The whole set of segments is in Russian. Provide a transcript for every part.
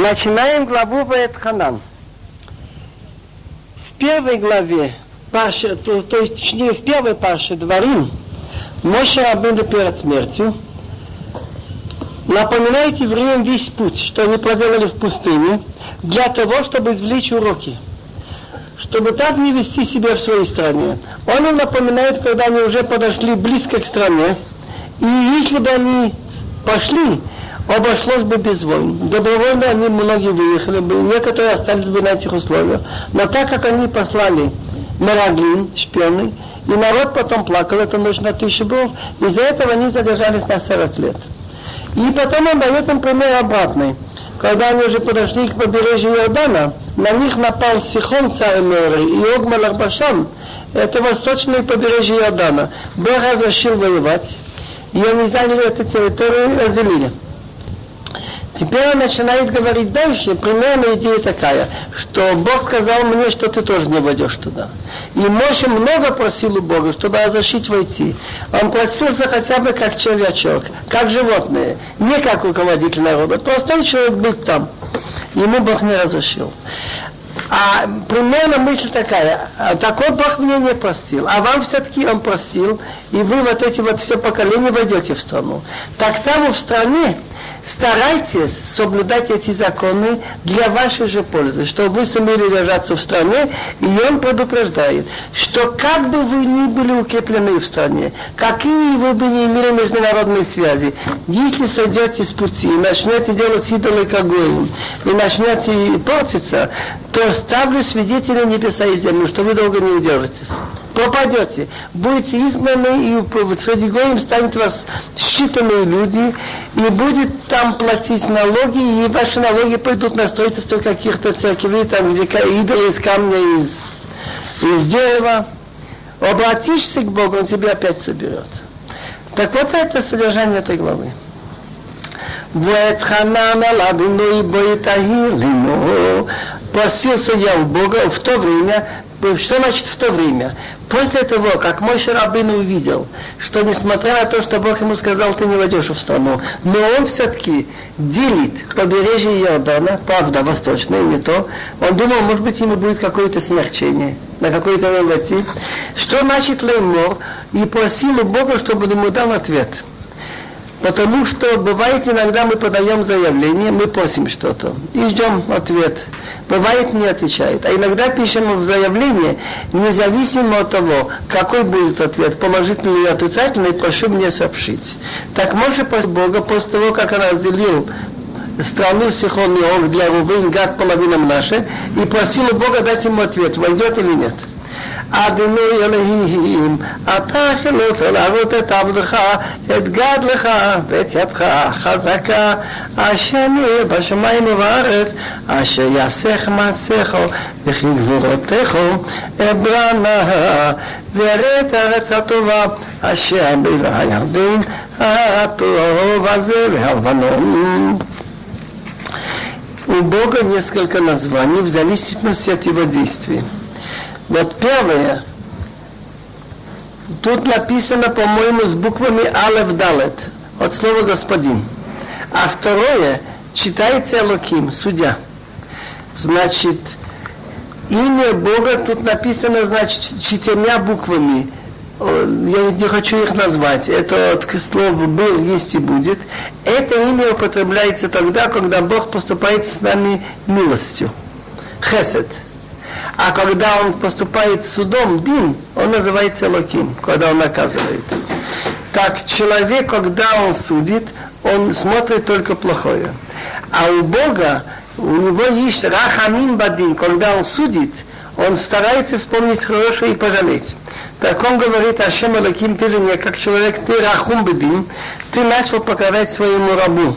Начинаем главу Ваэтханан. В первой главе, Паша, то, то есть, точнее, в первой Паше Дворим, Моше Рабыну перед смертью, напоминает евреям весь путь, что они проделали в пустыне, для того, чтобы извлечь уроки чтобы так не вести себя в своей стране. Он им напоминает, когда они уже подошли близко к стране, и если бы они пошли, обошлось бы без войн. Добровольно они многие выехали бы, некоторые остались бы на этих условиях. Но так как они послали Мераглин, шпионы, и народ потом плакал, это нужно тысячу был, из-за этого они задержались на 40 лет. И потом он дает им пример обратный. Когда они уже подошли к побережью Иордана, на них напал Сихон царь Моры и Ог Малахбашан, это восточное побережье Иордана. Бог разрешил воевать, и они заняли эту территорию и разделили. Теперь он начинает говорить дальше, примерно идея такая, что Бог сказал мне, что ты тоже не войдешь туда. И Моше много просил у Бога, чтобы разрешить войти. Он просился хотя бы как червячок, как животное, не как руководитель народа. Простой человек был там. Ему Бог не разрешил. А примерно мысль такая, «А такой Бог мне не простил, а вам все-таки Он простил, и вы вот эти вот все поколения войдете в страну. Так там в стране старайтесь соблюдать эти законы для вашей же пользы, чтобы вы сумели держаться в стране, и он предупреждает, что как бы вы ни были укреплены в стране, какие вы бы ни имели международные связи, если сойдете с пути и начнете делать идолы кагоим, и начнете портиться, то ставлю свидетелем небеса и землю, что вы долго не удержитесь пропадете, будете изгнаны, и среди гоим станут вас считанные люди, и будет там платить налоги, и ваши налоги пойдут на строительство каких-то церквей, там, где идолы из камня, из, из дерева. Обратишься к Богу, Он тебя опять соберет. Так вот это содержание этой главы. Вэтханан алабину и боитахир Просился я у Бога в то время, что значит в то время? После того, как мой Шарабин увидел, что несмотря на то, что Бог ему сказал, ты не войдешь в страну, но он все-таки делит побережье Иордана, правда, восточное, не то, он думал, может быть, ему будет какое-то смягчение, на какой-то войти. Что значит леймор? И просил у Бога, чтобы он ему дал ответ. Потому что бывает иногда мы подаем заявление, мы просим что-то и ждем ответ. Бывает не отвечает. А иногда пишем в заявление, независимо от того, какой будет ответ, положительный или отрицательный, прошу мне сообщить. Так может после Бога, после того, как он разделил страну Сихон и Ог для Рувин, Гад половинам наши, и просил у Бога дать ему ответ, войдет или нет. אדוני אלוהים, אתה חילת להראות את עבדך, את גדלך ואת ידך החזקה, אשר נהיה בשמיים ובארץ, אשר יעשך מעשיך וכי גבורותיך אברנה, ויראה את הארץ הטובה, אשר בין הירדן הטוב הזה והלבנון. У Бога несколько названий в зависимости от его действий. Вот первое, тут написано, по-моему, с буквами Алев Далет, от слова господин. А второе, читается Элоким, судья. Значит, имя Бога тут написано, значит, четырьмя буквами. Я не хочу их назвать. Это от слова был, есть и будет. Это имя употребляется тогда, когда Бог поступает с нами милостью. Хесед. А когда он поступает судом, дин, он называется лаким, когда он наказывает. Так человек, когда он судит, он смотрит только плохое. А у Бога, у него есть рахамин бадин, когда он судит, он старается вспомнить хорошее и пожалеть. Так он говорит, Ашем Алаким, ты же не как человек, ты рахум бедин, ты начал покарать своему рабу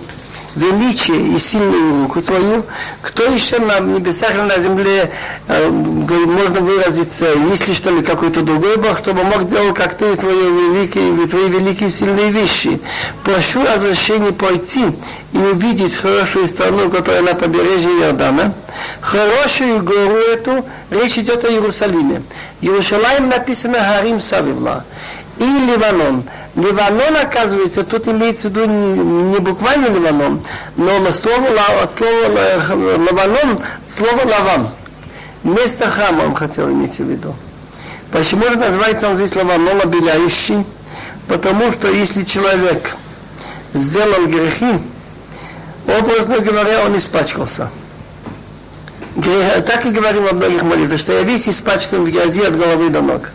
величие и сильную руку твою, кто еще на небесах и на земле э, можно выразиться, есть ли что ли какой-то другой Бог, чтобы мог делать, как ты, твои великие, твои великие сильные вещи. Прошу разрешения пойти и увидеть хорошую страну, которая на побережье Иордана. Хорошую гору эту, речь идет о Иерусалиме. Иерусалим написано Харим Савивла. И Ливанон. Ливанон, оказывается, тут имеется в виду не, не буквально Ливанон, но слово, слово Ливанон, слово Лаван. Место храма он хотел иметь в виду. Почему же называется он здесь Лаванон обеляющий? Потому что если человек сделал грехи, образно говоря, он испачкался. Так и говорим во многих молитвах, что я весь испачкан в грязи от головы до ног.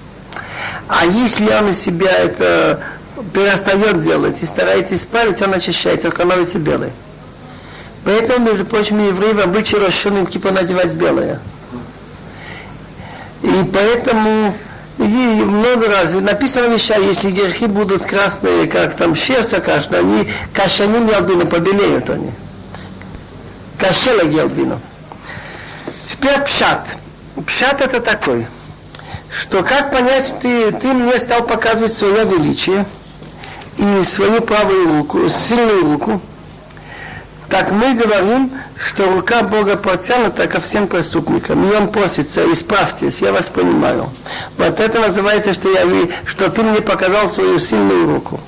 А если он из себя это перестает делать и старается исправить, он очищается, становится белый. Поэтому, между прочим, евреи в обычае расширенным кипа надевать белое. И поэтому и много раз написано веща, если грехи будут красные, как там шерсть кажется, они кашаним ялбину, побелеют они. Кашела ялбину. Теперь пшат. Пшат это такой, что как понять, ты, ты мне стал показывать свое величие и свою правую руку, сильную руку, так мы говорим, что рука Бога протянута ко всем преступникам. И он просится, исправьтесь, я вас понимаю. Вот это называется, что, я, что ты мне показал свою сильную руку.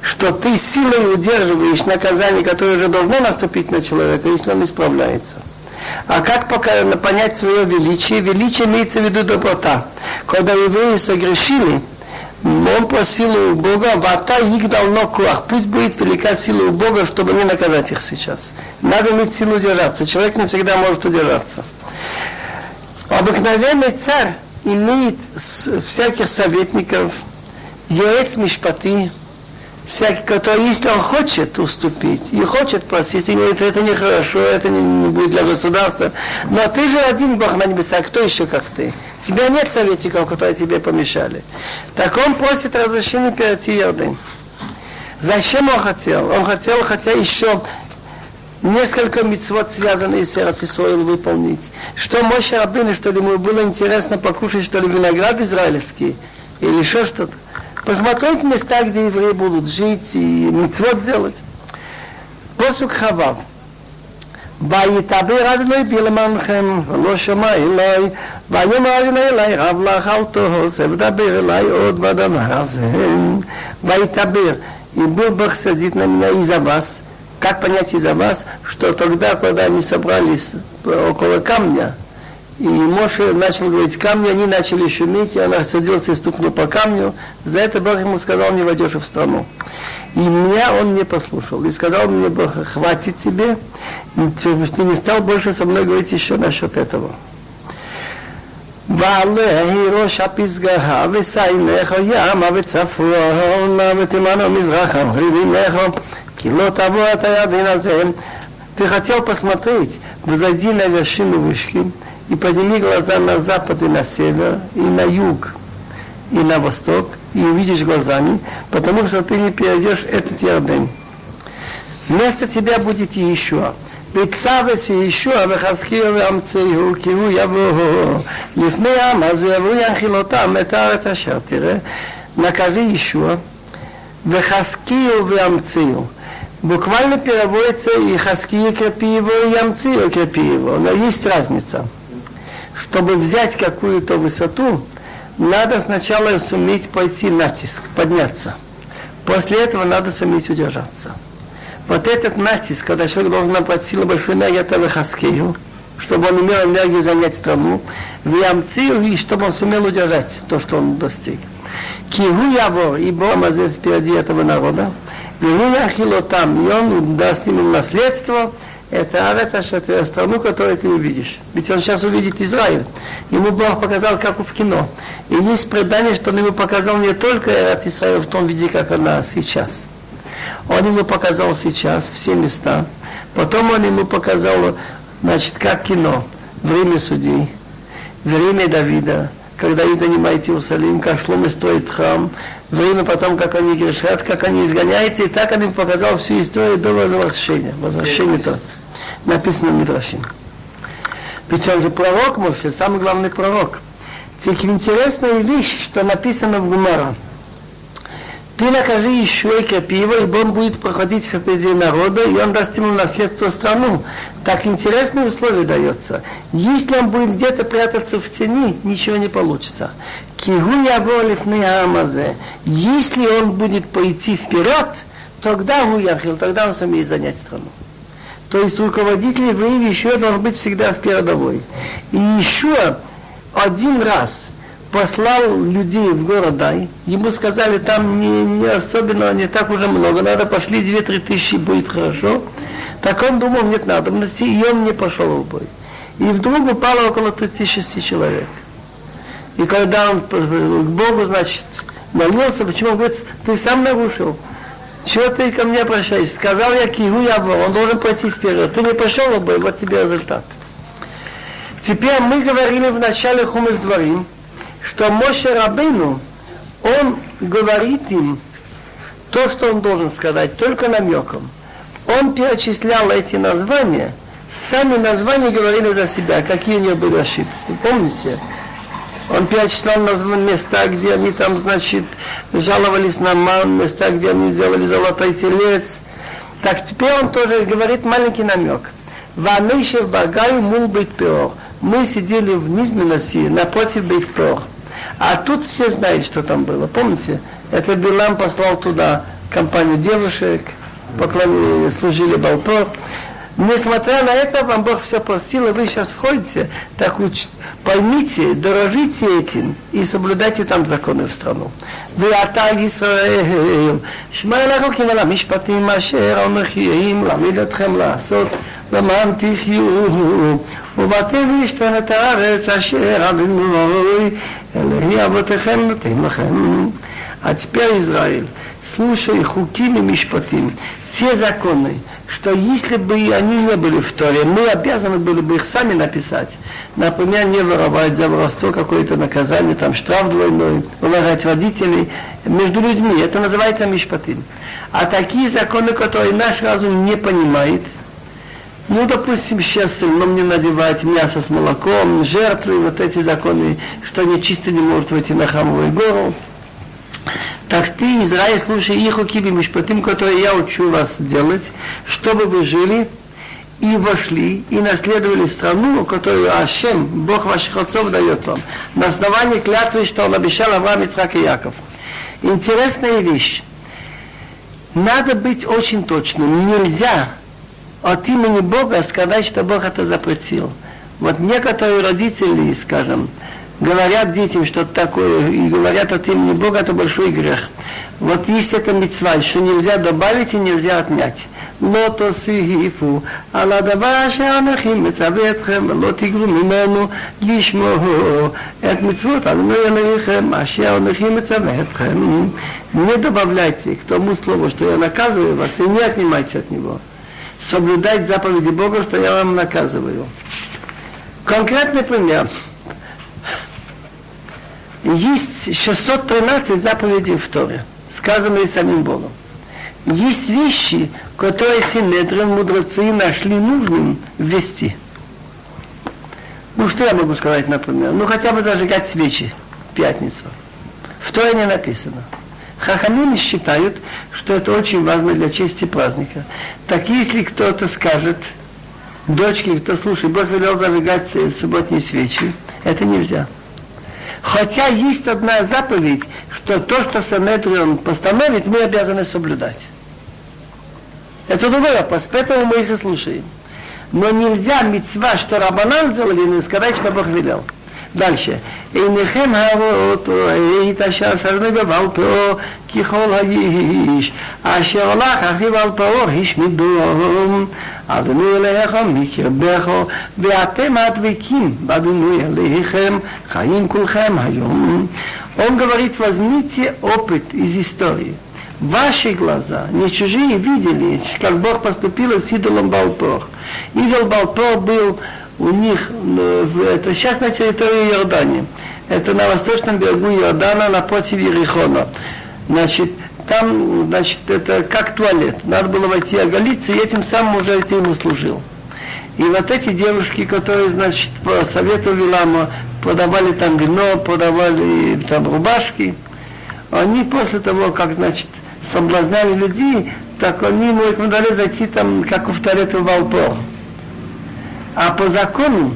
Что ты силой удерживаешь наказание, которое уже должно наступить на человека, если он исправляется. А как пока понять свое величие? Величие имеется в виду доброта. Когда евреи согрешили, он просил у Бога, вата их давно куах, пусть будет велика сила у Бога, чтобы не наказать их сейчас. Надо иметь силу удержаться. Человек не всегда может удержаться. Обыкновенный царь имеет всяких советников, яец мишпати, всякий, который, если он хочет уступить и хочет просить, и говорит, это нехорошо, это не, не будет для государства, но ты же один Бог на небесах, кто еще как ты? Тебя нет советников, которые тебе помешали. Так он просит разрешения перейти Ярдын. Зачем он хотел? Он хотел, хотя еще несколько мецвод, связанные с Иерусалимом, выполнить. Что Моше Рабыны, что ли, ему было интересно покушать, что ли, виноград израильский, или еще что-то Посмотреть места, где евреи будут жить и мецвод делать. Посук Хавав. ויתבר אדוני בלמנכם, ולא שמע אלי, ויאמר אדוני אלי, רב לך אל תהוס, ודבר אלי עוד בדבר הזה. ויתבר, и был Бог садит на меня из-за вас. Как понять из-за вас, что тогда, когда они собрались около камня, и Моше начал говорить камни, они начали шуметь, и он садился и стукнул по камню. За это Бог ему сказал, не войдешь в страну. И меня он не послушал. И сказал мне Бог, хватит тебе, ты не стал больше со мной говорить еще насчет этого. ועלי ראש הפסגה וסיימך ימה וצפונה ותימנו מזרחה ובינך כי לא תבוא את הידין הזה. Ты хотел посмотреть, взойди на вершину вышки, и подними глаза на запад и на север, и на юг, и на восток, и увидишь глазами, потому что ты не перейдешь этот Ярден. Вместо тебя будет Иешуа. בצוות ישוע וחזקיה ואמצהו כי הוא יבוא לפני העם הזה והוא ינחיל אותם את הארץ אשר תראה накажи Ишуа, Вехаскию в Буквально переводится и Хаскию крепи его, и Ямцию крепи его. Но есть разница чтобы взять какую-то высоту, надо сначала суметь пойти натиск, подняться. После этого надо суметь удержаться. Вот этот натиск, когда человек должен набрать силу большой энергии, это выхаскею, чтобы он имел энергию занять страну, в ямцию, и чтобы он сумел удержать то, что он достиг. Киву яво, и Бог впереди этого народа, и там, и он даст ему наследство, это Арецашет, страну, которую ты увидишь. Ведь он сейчас увидит Израиль. Ему Бог показал, как в кино. И есть предание, что он ему показал не только Эрец Израиль в том виде, как она сейчас. Он ему показал сейчас все места. Потом он ему показал, значит, как кино. Время судей, время Давида, когда они занимают Иерусалим, как Шломе строит храм, время потом, как они грешат, как они изгоняются, и так он им показал всю историю до возвращения. Возвращение-то написано в Мидрашим. Ведь он же пророк Моше, самый главный пророк. Теперь интересная вещь, что написано в Гумара. Ты накажи еще и его, ибо он будет проходить впереди народа, и он даст ему наследство страну. Так интересное условие дается. Если он будет где-то прятаться в тени, ничего не получится. Кигу Яболифны Амазе. Если он будет пойти вперед, тогда Гуяхил, тогда он сумеет занять страну. То есть руководитель евреев еще должен быть всегда в передовой. И еще один раз послал людей в город Дай, ему сказали, там не, не особенно, не так уже много, надо пошли 2-3 тысячи, будет хорошо. Так он думал, нет надобности, и он не пошел в бой. И вдруг упало около 36 человек. И когда он к Богу, значит, молился, почему он говорит, ты сам нарушил. Чего ты ко мне обращаешься? Сказал я Кигу Ябо, он должен пойти вперед. Ты не пошел бой, вот тебе результат. Теперь мы говорили в начале Хумыш Дворим, что Моше Рабейну, он говорит им то, что он должен сказать, только намеком. Он перечислял эти названия, сами названия говорили за себя, какие у него были ошибки. Помните? Он перечислял места, где они там, значит, жаловались на места, где они сделали золотой телец. Так теперь он тоже говорит маленький намек. Ванейшев багаю мул быть пеор. Мы сидели в Низменоси напротив Бейт-Пеор. А тут все знают, что там было. Помните? Это Билам послал туда компанию девушек, поклонили, служили Балпор. Несмотря на это, вам Бог все простил, и вы сейчас входите, так уч... поймите, дорожите этим и соблюдайте там законы в страну. ואתה ישראל, שמע אליך כמעלה משפטים אשר המחירים להעמיד אתכם לעשות למען תחיו ובאתם להשתן את הארץ אשר אדינוי אלוהי אבותיכם נותן לכם. А теперь Израиль, слушай хуким и мишпатим, те законы, что если бы они не были в Торе, мы обязаны были бы их сами написать. Например, не воровать за воровство какое-то наказание, там штраф двойной, уважать родителей между людьми. Это называется мишпатим. А такие законы, которые наш разум не понимает, ну, допустим, сейчас нам не надевать мясо с молоком, жертвы, вот эти законы, что нечисто не может войти на храмовую гору, так ты, Израиль, слушай их укиби мишпатим, которые я учу вас делать, чтобы вы жили и вошли, и наследовали страну, которую Ашем, Бог ваших отцов, дает вам, на основании клятвы, что Он обещал Авраам, Ицхак и Яков. Интересная вещь. Надо быть очень точным. Нельзя от имени Бога сказать, что Бог это запретил. Вот некоторые родители, скажем, говорят детям что-то такое и говорят от имени Бога, это большой грех. Вот есть эта мецва, что нельзя добавить и нельзя отнять. Лотос и гифу, аладаваша анахим мецаветхем, лотигру мимену лишмо, эт мецвот, алмеялихем, аша анахим мецаветхем. Не добавляйте к тому слову, что я наказываю вас, и не отнимайте от него. Соблюдать заповеди Бога, что я вам наказываю. Конкретный пример. Есть 613 заповедей в Торе, сказанные самим Богом. Есть вещи, которые Синедрин, мудрецы, нашли нужным ввести. Ну, что я могу сказать, например? Ну, хотя бы зажигать свечи в пятницу. В Торе не написано. Хахамины считают, что это очень важно для чести праздника. Так если кто-то скажет, дочке, кто слушает, Бог велел зажигать субботние свечи, это нельзя. Хотя есть одна заповедь, что то, что Санедрион постановит, мы обязаны соблюдать. Это другой вопрос, поэтому мы их и слушаем. Но нельзя мецва, что Рабанан сделали, не сказать, что Бог велел. דלשה, עיניכם הרואות את אשר סרנו בבל פאו ככל האיש, אשר הולך אחיו על פאו השמידום, אדוני אליכם מקרבכו, ואתם הדבקים באדוני אליכם, חיים כולכם היום. Он говорит, возьмите опыт из истории. Ваши глаза, не чужие, видели, как Бог поступил с идолом Балпор. Идол Балпор был у них, это сейчас на территории Иордании, это на восточном берегу Иордана напротив Ерихона. Значит, там, значит, это как туалет. Надо было войти оголиться, и этим самым уже ты ему служил. И вот эти девушки, которые, значит, по совету Вилама продавали там вино, продавали там рубашки, они после того, как, значит, соблазняли людей, так они ему рекомендовали зайти там, как в туалет в Валпор. А по закону,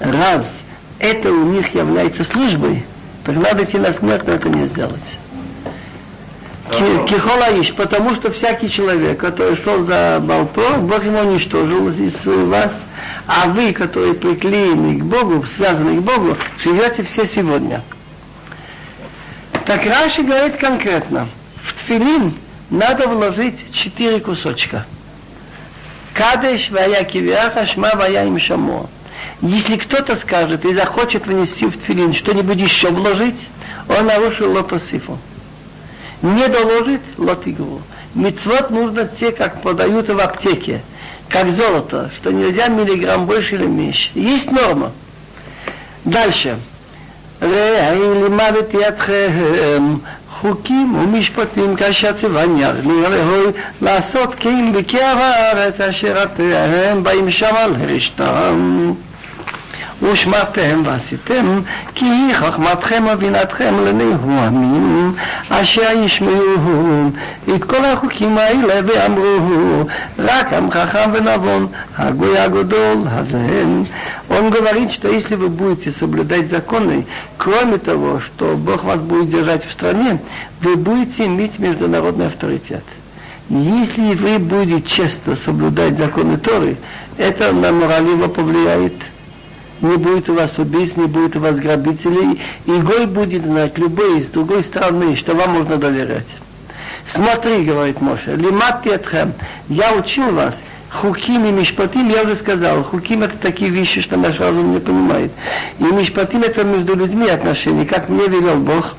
раз это у них является службой, идти на смерть, но это не сделать. Кихолаиш, потому что всякий человек, который шел за Балпо, Бог ему уничтожил из вас, а вы, которые приклеены к Богу, связаны к Богу, живете все сегодня. Так Раши говорит конкретно, в тфилин надо вложить четыре кусочка. Кадеш вая кивиаха, шма вая им шамо. Если кто-то скажет и захочет внести в тфилин что-нибудь еще вложить, он нарушил лотосифу. Не доложит лотигву. Мецвод нужно те, как продают в аптеке, как золото, что нельзя миллиграмм больше или меньше. Есть норма. Дальше. Эм, חוקים ומשפטים כאשר ציווני להוי לעשות כן בקרב הארץ אשר אתם באים שם על הרשתם ושמרתם ועשיתם, כי היא חכמתכם ובינתכם לנהומים, אשר ישמעו את כל החוקים האלה ואמרו, רק עם חכם ונבון, הגוי הגדול הזה. Он говорит, что если вы будете соблюдать законы, кроме того, что Бог вас будет держать в стране, вы будете иметь международный авторитет. Если вы будете честно соблюдать законы Торы, это на мораль его повлияет не будет у вас убийств, не будет у вас грабителей, и Гой будет знать, любой из другой страны, что вам можно доверять. Смотри, говорит Моше, лимат я учил вас, хуким и мишпатим, я уже сказал, хуким это такие вещи, что наш разум не понимает. И мишпатим это между людьми отношения, как мне велел Бог.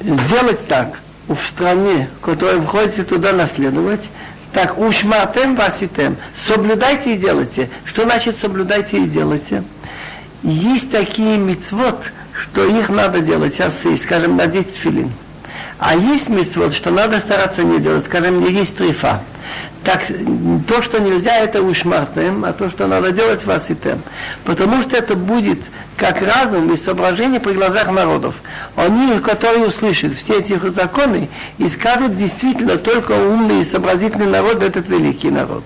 Сделать так, в стране, которая входите туда наследовать, так, ушматем васитем. Соблюдайте и делайте. Что значит соблюдайте и делайте? Есть такие мицвод, что их надо делать, асы, скажем, надеть филин. А есть мицвод, что надо стараться не делать, скажем, не есть трифа. Так, то, что нельзя, это ушмартем, а то, что надо делать, васитем. Потому что это будет как разум и соображение при глазах народов. Они, которые услышат все эти законы и скажут, действительно, только умный и сообразительный народ – этот великий народ.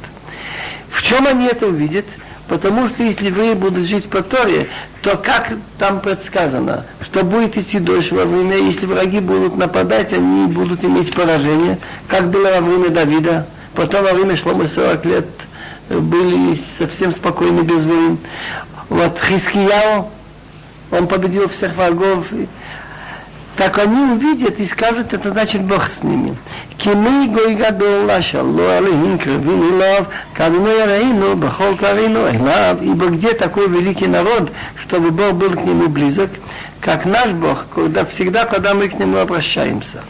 В чем они это увидят? Потому что если вы будете жить по Торе, то как там предсказано, что будет идти дождь во время, если враги будут нападать, они будут иметь поражение, как было во время Давида, потом во время Шлома 40 лет были совсем спокойны без войн. Вот Хискияу, он победил всех врагов. Так они увидят и скажут, это значит Бог с ними. Кимей гойгадол лаша, алейхин кровин и лав, кадмой раину, бахол карину, лав. Ибо где такой великий народ, чтобы Бог был к нему близок, как наш Бог, когда, всегда, когда мы к нему обращаемся.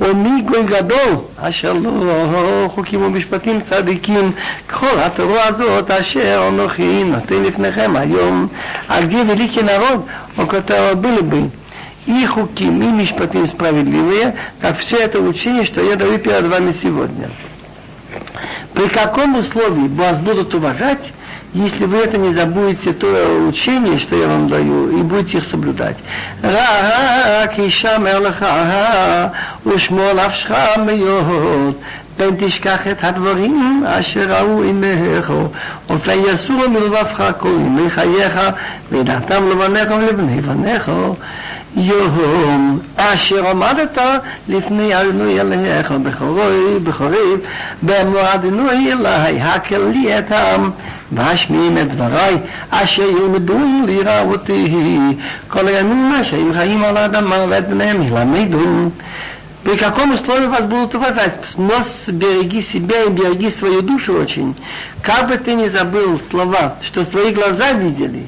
ומי גוי גדול, אשר לא חוקים ומשפטים צדיקים, ככל התורה הזאת אשר אנוכי נותן לפניכם היום, а где великий народ, у которого были бы и хуким, и мишпатим справедливые, как все это учение, что я даю перед вами сегодня. При каком условии вас будут уважать, если вы это не забудете, то учение, что я вам даю, и будете их соблюдать. רק ישמר לך ושמור נפשך מאוד, פן תשכח את הדברים אשר ראו עמך, ופן יסורו מלבבך כל ימי חייך, וידעתם לבניך ולבני בניך. יום אשר עמדת לפני אדוני אליך בחוריב, במועדנו אלי, הקל לי את העם. והשמיעים את דבריי, אשר ילמדו ליראה אותי. כל הימים אשר הם חיים על האדמה ואת בניהם ילמדו. При каком условии вас будут уважать? Но береги себя и береги свою душу очень. Как бы ты ни забыл слова, что свои глаза видели,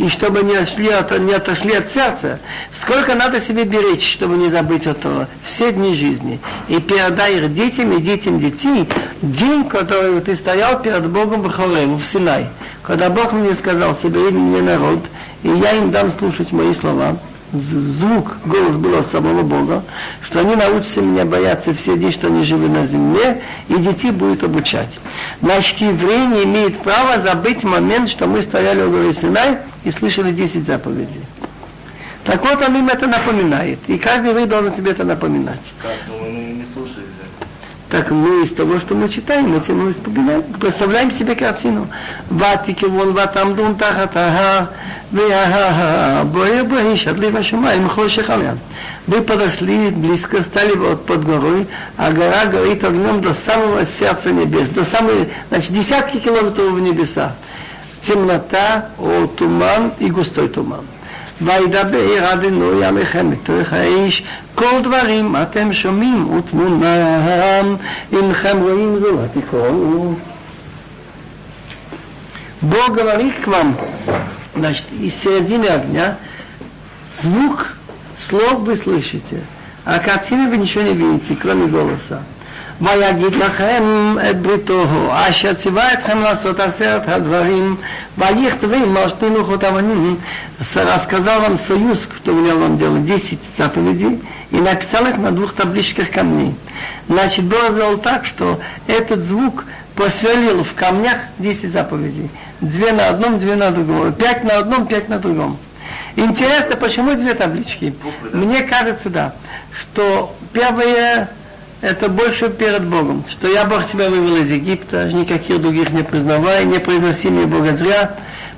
и чтобы не отошли, от, не отошли от сердца, сколько надо себе беречь, чтобы не забыть этого, все дни жизни. И передай их детям и детям детей день, который ты стоял перед Богом в Хореву, в Синай. Когда Бог мне сказал, собери мне народ, и я им дам слушать мои слова звук, голос был от самого Бога, что они научатся меня бояться все дни, что они живы на земле, и детей будет обучать. Значит, еврей не имеет права забыть момент, что мы стояли у горы Синай и слышали 10 заповедей. Так вот, он им это напоминает. И каждый еврей должен себе это напоминать. Как? Так мы из того, что мы читаем, этим мы вспоминаем, представляем себе картину. Ватики вон ватам дун тахата боя бои шатли вашумай мхоших алян. Вы подошли близко, стали вот под горой, а гора горит огнем до самого сердца небес, до самой, значит, десятки километров в небеса. Темнота, о, туман и густой туман. וידבר אדינוי עליכם בתוך האיש, כל דברים אתם שומעים ותמונם, אינכם רואים זו התקראו. Бог говорит к вам, значит, из середины огня, звук слов вы слышите, а картины вы ничего не видите, кроме голоса. ויגיד לכם את בריתו, אשר ציווה אתכם לעשות עשרת הדברים, ויכתבים משתי לוחות אבנים, рассказал вам союз, кто велел вам делать 10 заповедей, и написал их на двух табличках камней. Значит, Бог сделал так, что этот звук посверлил в камнях 10 заповедей. Две на одном, две на другом. Пять на одном, пять на другом. Интересно, почему две таблички? Мне кажется, да, что первое это больше перед Богом, что я Бог тебя вывел из Египта, никаких других не признавай, не произноси мне Бога зря,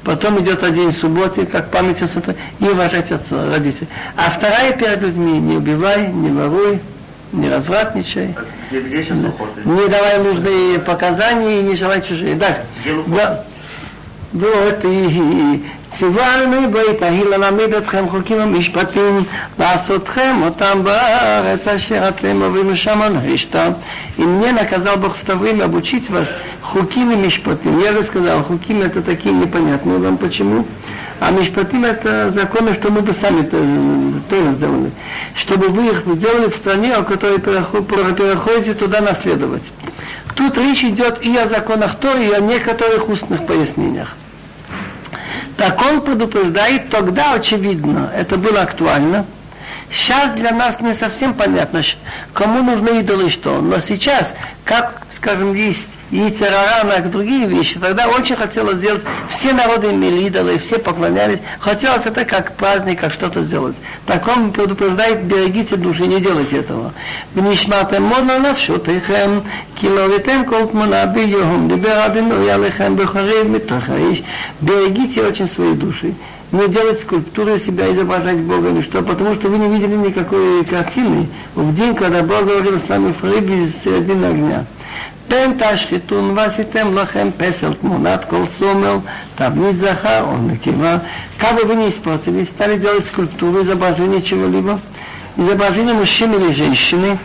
потом идет один субботы, как память о субботе, и уважать отца, родителей. А вторая перед людьми, не убивай, не воруй, не развратничай, Где, где сейчас охота? не давай нужные показания и не желай чужие. Дальше. Где лухот? Да. Вот и ציוונו בית ההיא ללמד אתכם חוקים ומשפטים, לעשותכם אותם בארץ אשר אתם עוברים שם להשתה. И мне наказал Бог в то время обучить вас хуким и мишпатим. Я же сказал, хуким это такие непонятные вам почему. А мишпатим это законы, что мы бы сами тоже сделали. Чтобы вы их сделали в стране, о которой переходите туда наследовать. Тут речь идет и о законах Торы, и о некоторых устных пояснениях. Так он предупреждает, тогда очевидно, это было актуально. Сейчас для нас не совсем понятно, кому нужны идолы что. Но сейчас, как, скажем, есть яйцерарана, как другие вещи, тогда очень хотелось сделать, все народы имели идолы, все поклонялись. Хотелось это как праздник, как что-то сделать. Так он предупреждает, берегите души, не делайте этого. Бнишматем модно навшутыхем, киловитем колтмана бьюхом, я уялыхем бухарев митахаиш. Берегите очень свои души не делать скульптуры себя, изображать Бога или что, потому что вы не видели никакой картины в день, когда Бог говорил с вами в рыбе из середины огня. פן תשחיתון ועשיתם לכם פסל תמונת כל סומל, תבנית זכר או נקבה. Как бы вы не испортили, стали делать скульптуру, изображение чего-либо, изображение мужчины или женщины,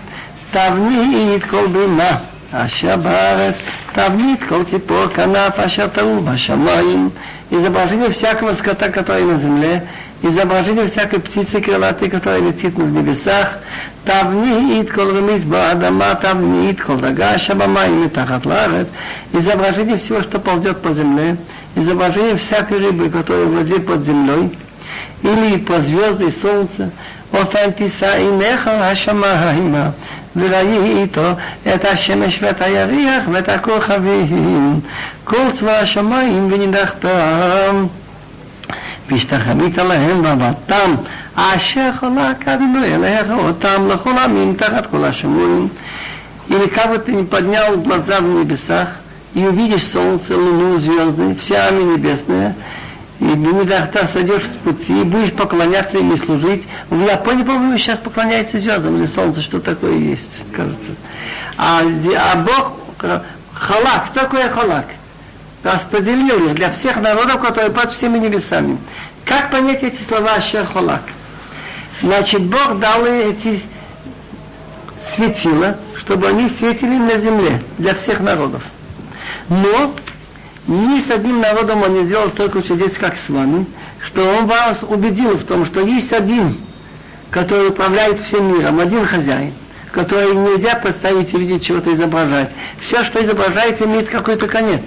תבנית כל בימה, אשר בארץ, תבנית כל ציפור כנף אשר טעו בשמיים, изображение всякого скота, который на земле, изображение всякой птицы крылатой, которая летит в небесах, Тавниит колремис баадама, тавниит колдага, шабама и метахат ларец, изображение всего, что ползет по земле, изображение всякой рыбы, которая в воде под землей, или по звезды солнца, офантиса и неха ашама хаима, וראית את השמש ואת הירח ואת הכוכבים, כל צבא השמיים ונידחתם. והשתחווית להם ועבדתם, אשר חלק אבינו אליך אותם לכל עמים תחת כל השמורים. Или как бы ты не поднял глаза в небесах и увидишь солнце, луну, звезды, все ами небесные, и Бенедахта сойдешь с пути, и будешь поклоняться им и служить. В Японии, по-моему, сейчас поклоняется звездам или солнце, что такое есть, кажется. А, а Бог, халак, что такое халак? Распределил их для всех народов, которые под всеми небесами. Как понять эти слова Ашер Халак? Значит, Бог дал эти светила, чтобы они светили на земле для всех народов. Но ни с одним народом он не сделал столько чудес, как с вами, что он вас убедил в том, что есть один, который управляет всем миром, один хозяин, который нельзя представить и видеть чего-то изображать. Все, что изображается, имеет какой-то конец.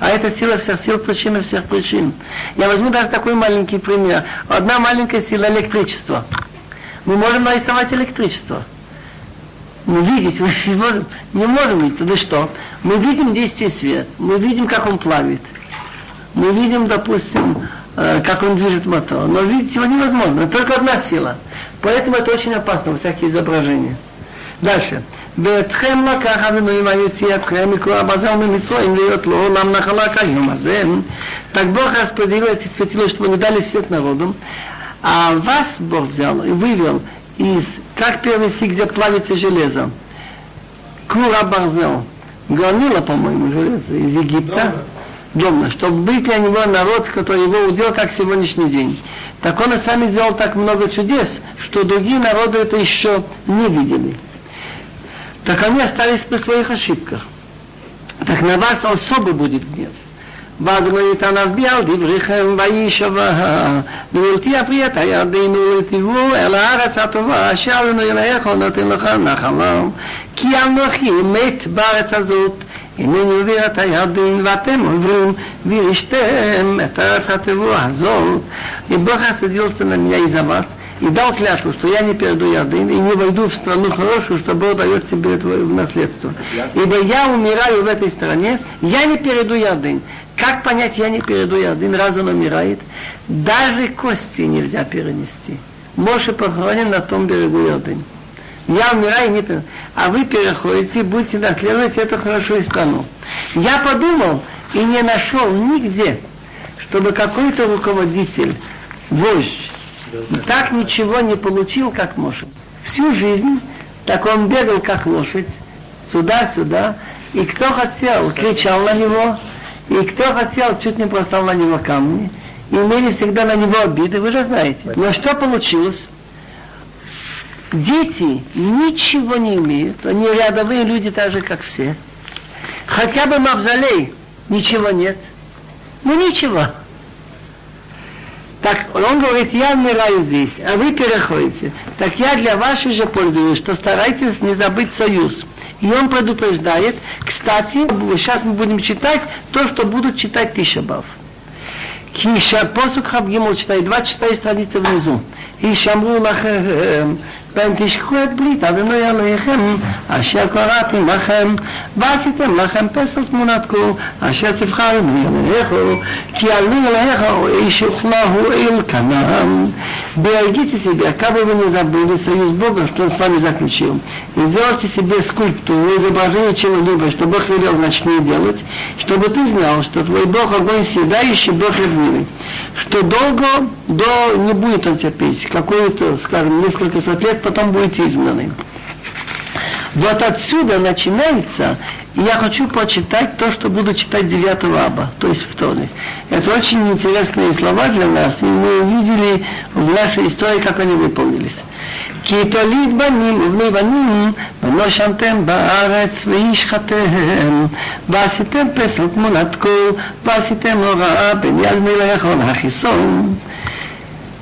А это сила всех сил, причина всех причин. Я возьму даже такой маленький пример. Одна маленькая сила электричества. Мы можем нарисовать электричество Мы видеть мы не можем, не можем видеть. Тогда что? Мы видим действие света, мы видим, как он плавит. Мы видим, допустим, э, как он движет мотор. Но видеть его невозможно. Только одна сила. Поэтому это очень опасно, всякие изображения. Дальше. ואתכם לקח אבינו עם היציאתכם מכל הבזל ממצרים להיות לו нам נחלה כיום הזה. Так Бог распределил эти светила, чтобы они дали свет народу. А вас Бог взял и вывел из, как первый стих, где плавится железо. Кура Барзел. Гранила, по-моему, железо из Египта. Домна. Чтобы для него народ, который его удел, как сегодняшний день. Так он и сами сделал так много чудес, что другие народы это еще не видели. Так они остались при своих ошибках. Так на вас особо будет гнев. ואז לא יתענב בי על דבריכם וישבע ובלתי יפריע את ידינו לטיבו אל הארץ הטובה אשר לנו אליך נותן לך נחלה כי אנוכי מת בארץ הזאת הנני עובר את הירדן ואתם עוברים וירשתם את הארץ הטבוע הזאת и Бог осадился на меня из-за вас и дал клятву, что я не перейду Ярдын и не войду в страну хорошую, что Бог дает себе это в наследство. Ибо я умираю в этой стране, я не перейду Ярдын. Как понять, я не перейду Ярдын, раз он умирает? Даже кости нельзя перенести. Моше похоронен на том берегу Ярдын. Я умираю, не перейду. А вы переходите, будете наследовать эту хорошую страну. Я подумал и не нашел нигде, чтобы какой-то руководитель, вождь, так ничего не получил, как Моше. Всю жизнь так он бегал, как лошадь, сюда-сюда, и кто хотел, кричал на него, и кто хотел, чуть не бросал на него камни, и имели всегда на него обиды, вы же знаете. Но что получилось? Дети ничего не имеют, они рядовые люди так же, как все. Хотя бы Мавзолей, ничего нет. Ну ничего. Так он говорит, я умираю здесь, а вы переходите. Так я для вашей же пользуюсь, что старайтесь не забыть союз. И он предупреждает, кстати, сейчас мы будем читать то, что будут читать Тишабав. Киша, посук Хабгимл читает 24 страницы внизу. И шамру פן תשכחו את ברית אדוני אלוהיכם אשר קראתי לכם ועשיתם לכם פסל תמונת כור אשר ציווך אלוהי אלוהיכו כי אלוהי אלוהיך איש אוכלהו אל כנען Берегите себя, как бы вы не забыли союз Бога, что Он с вами заключил. И сделайте себе скульптуру, изображение чего-либо, что Бог велел, значит, не делать, чтобы ты знал, что твой Бог огонь съедающий, Бог ревнивый. Что долго до не будет он терпеть, какое-то, скажем, несколько сот лет, потом будете изгнаны. Вот отсюда начинается, и я хочу прочитать то, что буду читать 9 аба, то есть вторник. Это очень интересные слова для нас, и мы увидели в нашей истории, как они выполнились. כי תוליד בנים ובני בנים, ונושנתם בארץ וישחתם, ועשיתם פסל תמונת קול, ועשיתם הוראה בין יד מלאכון החיסון.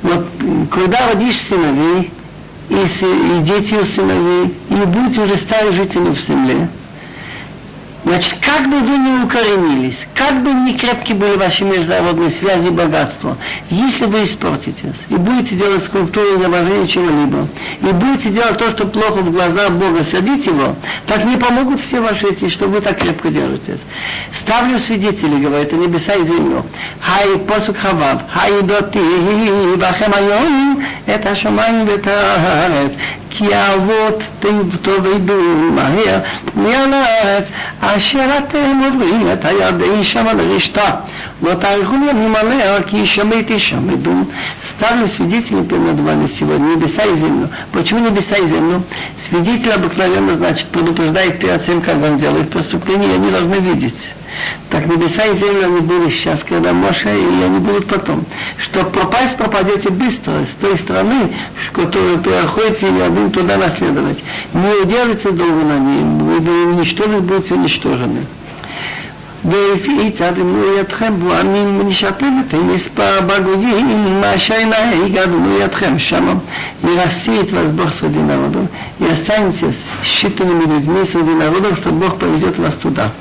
Вот, когда родишь сыновей, и, и дети у сыновей, и будете уже старые жители в земле, Значит, как бы вы не укоренились, как бы не крепки были ваши международные связи и богатства, если вы испортитесь и будете делать скульптуру изображения чего-либо, и будете делать то, что плохо в глазах Бога, садить его, так не помогут все ваши эти, что вы так крепко держитесь. Ставлю свидетелей, говорит, небеса и землю. Хай посук хавав, хай доти, бахем айон, это шамай ветарец. כי האבות תאבדו מהר מעל הארץ אשר אתם עוברים את הירדן שם לרשתה но Таргуна Виманео, а, Кишамы и Тишамы, Дун, ставлю свидетелем перед вами сегодня, небеса и землю. Почему небеса и землю? Свидетель обыкновенно, значит, предупреждает перед тем, как он делает преступление, и они должны видеть. Так небеса и землю они были сейчас, когда Маша, и они будут потом. Что попасть пропадете быстро с той страны, которую переходите и один туда наследовать. Не удержите долго на ней, вы уничтожены, будете уничтожены. ולפי צדנו ידכם בו עמים ונשארתם את מספר בגודים אשר הגענו ידכם שם и рассеет вас Бог среди народов, и останетесь считанными людьми среди народов, что Бог поведет вас туда.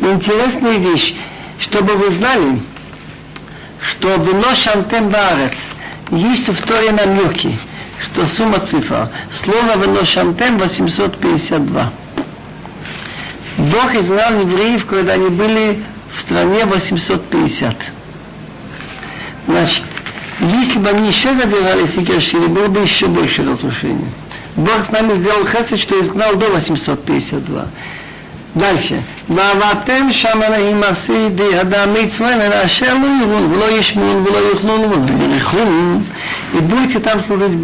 Интересная вещь, чтобы вы знали, что вино шантем барец есть в Торе намеки, что сумма цифра. Слово вино шантем 852. Бог изгнал евреев, когда они были в стране 850. Значит, если бы они еще задержались и грешили, было бы еще больше разрушений. Бог с нами сделал хесед, что изгнал до 852. דלשה, ועבדתם שם אלוהים עשידי אדם מצווה אשר לא יראון ולא ישמעון ולא יאכלון ולא יריחון. И будете там служить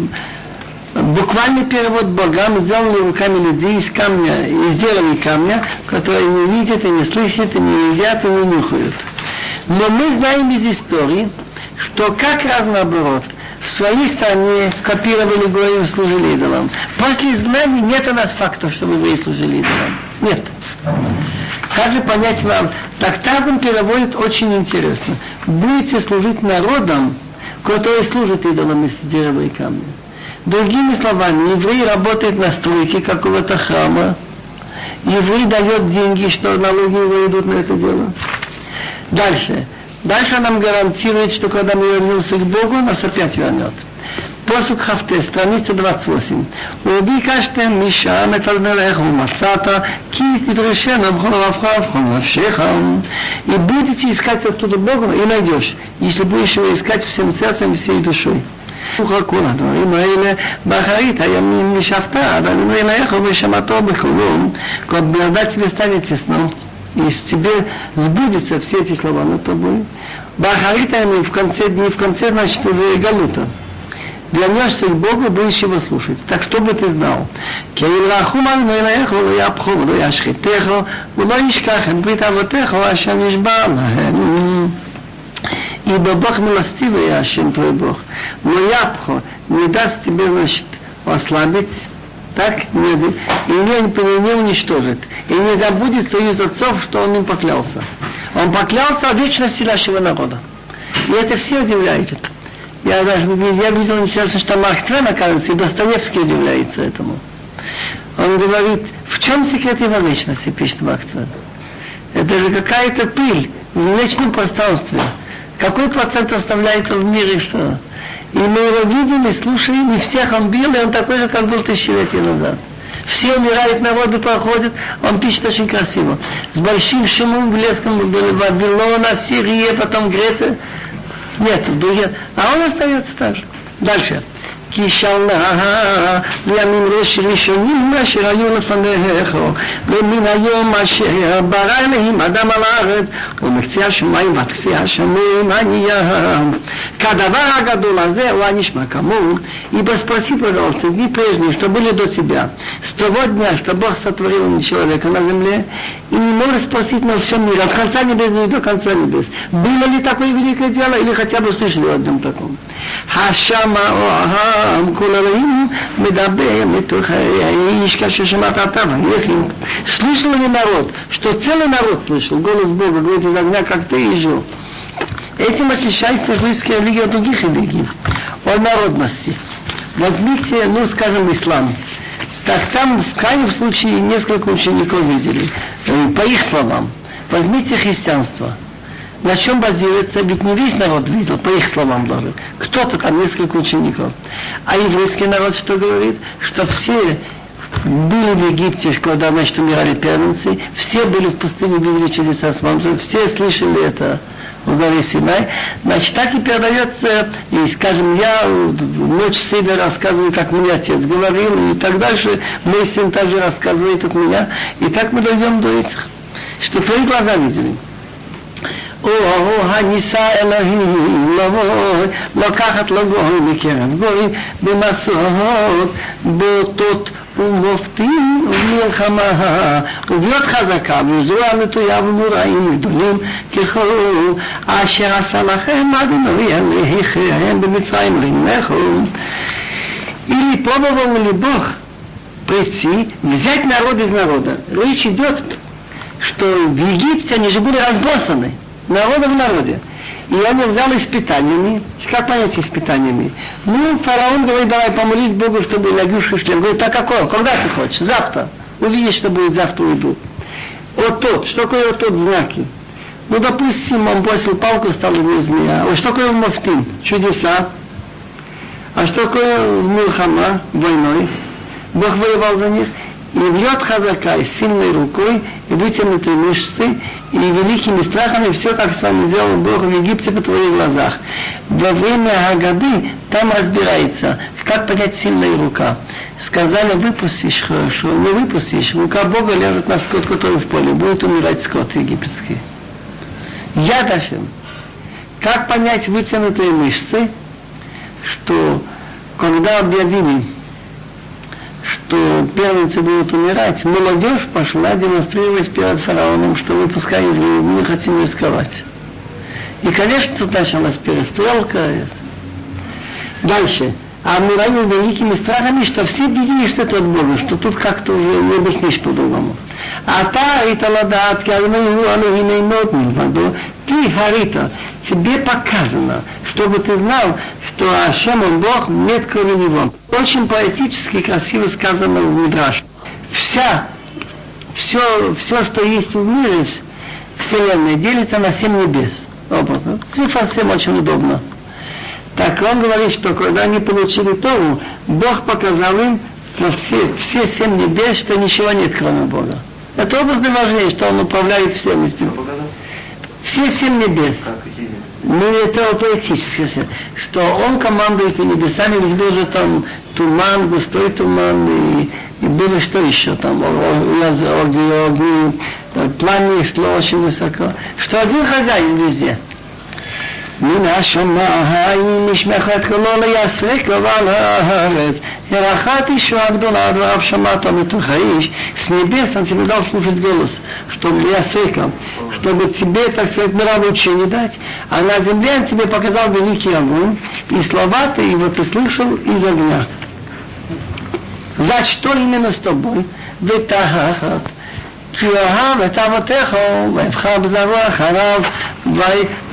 Буквальный перевод богам сделаны руками людей из камня, из дерева камня, которые не видят и не слышат, и не едят, и не нюхают. Но мы знаем из истории, что как раз наоборот, в своей стране копировали Гоем, служили идолам. После изгнания нет у нас фактов, что мы служили идолам. Нет. Как же понять вам? Так Таргум переводит очень интересно. Будете служить народам, которые служат идолам из дерева и камня. Другими словами, еврей работает на стройке какого-то храма, еврей дает деньги, что налоги его идут на это дело. Дальше. Дальше нам гарантирует, что когда мы вернемся к Богу, нас опять вернет. פוסוק כ"ט, страница 28. וביקשתם משם את אדמלך ומצאת, כי תדרשנה בכל רבך ובכל נפשך. И будете искать оттуда Бога, и найдешь, если будешь его искать всем сердцем и всей душой. כל הדברים האלה באחרית הימים ושפטה, עד אדוני אלייך ושמעתו בקולו, когда тебе станет тесно, и тебе сбудется все эти слова над тобой. Бахарита в конце дней, в конце, значит, уже галута вернешься к Богу, будешь его слушать. Так что бы ты знал? Ибо Бог милостивый, Ашем твой Бог. Но Япхо не даст тебе, значит, ослабить, так, не, и не, не уничтожит, и не забудет союз отцов, что он им поклялся. Он поклялся о вечности нашего народа. И это все удивляет. Я даже я видел интересно, что Марк Твен, оказывается, и Достоевский удивляется этому. Он говорит, в чем секрет его вечности, пишет Марк Твен. Это же какая-то пыль в вечном пространстве. Какой процент оставляет он в мире, что? И мы его видим и слушаем, и всех он бил, и он такой же, как был тысячелетия назад. Все умирают, народы проходят, он пишет очень красиво. С большим шумом, блеском были Вавилон, Ассирия, потом Греция. Нет, другие. А он остается так же. Дальше. כי שלח לימים ראש ראשונים אשר היו לפניך ומן היום אשר ברא אלוהים אדם על הארץ ומקצה השמיים ועד קצה השמיים הים כדבר הגדול הזה הוא הנשמע כמוהו ибо спроси, пожалуйста, дни прежние, что были до тебя, с того дня, что Бог сотворил человека на земле, и не можешь спросить на всем мире, от конца небес до конца небес, было ли такое великое дело, или хотя бы слышали о одном таком. השמה העם כל אלוהים מדבר מתוך האיש כאשר שמעת אתה ויחים. Слышал ли народ, что целый народ слышал голос Бога, говорит из огня, как ты и жил. Этим отличается еврейская религия от других религий. О народности. Возьмите, ну, скажем, ислам. Так там в крайнем случае несколько учеников видели. По их словам. Возьмите христианство на чем базируется, ведь не весь народ видел, по их словам даже. Кто-то там, несколько учеников. А еврейский народ что говорит? Что все были в Египте, когда, значит, умирали первенцы, все были в пустыне, видели чудеса с мамой, все слышали это в горе Синай. Значит, так и передается, и, скажем, я ночь Сида рассказываю, как мне отец говорил, и так дальше, мой сын также рассказывает от меня, и так мы дойдем до этих, что твои глаза видели. או הניסה אלוהים לבוא, לקחת לו גוי מקרב גוי במסורות, באותות ומופתים ומלחמה, וביות חזקה וזרוע נטויה ומוראים גדולים ככל אשר עשה לכם אדוני עליכם במצרים לנכו. Или пробовал ли Бог прийти, взять народ из народа? Речь идет, что в Египте они же были разбросаны народа в народе. И он взял испытаниями. Как понять испытаниями? Ну, фараон говорит, давай помолись Богу, чтобы Ягюша шли. Он говорит, так какого? Когда ты хочешь? Завтра. Увидишь, что будет завтра уйду. Вот тот. Что такое вот тот знаки? Ну, допустим, он бросил палку, стал из змея. А что такое мафтин? Чудеса. А что такое Милхама, войной? Бог воевал за них. И влет хазака сильной рукой, и вытянутые мышцы, и великими страхами все, как с вами сделал Бог в Египте по твоих глазах. Во время Агады там разбирается, как понять сильная рука. Сказали, выпустишь хорошо, не выпустишь. Рука Бога лежит на скот, который в поле. Будет умирать скот египетский. Я Дафим. Как понять вытянутые мышцы, что когда объявили, что первенцы будут умирать, молодежь пошла демонстрировать перед фараоном, что мы пускай евреи не хотим рисковать. И, конечно, тут началась перестрелка. Дальше. А обмирали великими страхами, что все видели, что это от Бога, что тут как-то уже не объяснишь по-другому. А та и таладат, ты, Харита, тебе показано, чтобы ты знал, что Ашем, он Бог, нет кроме него. Очень поэтически, красиво сказано в Мидраш. Вся, все, все, что есть в мире, Вселенная, делится на семь небес. Образно. Цифра 7 очень удобно. Так он говорит, что когда они получили Тору, Бог показал им на все, все семь небес, что ничего нет, кроме Бога. Это образно важнее, что он управляет всем этим. Все семь небес. Ну, это поэтически, что он командует и небесами, ведь был же там туман, густой туман, и, и было что еще там, огни, пламя шло очень высоко. Что один хозяин везде. מן השמיים נשמחת קולו ליסריק ועל הארץ. Ярахат еще Абдулла, Рав Шамата Митухаиш, с небес он тебе дал слушать голос, чтобы я свекал, чтобы тебе, так сказать, нравоучение дать, а на земле он тебе показал великий огонь, и слова ты его ты слышал из огня. За что именно с тобой? Ветахахат. כי אהב את אבותיך ויבחר בזרוע אחריו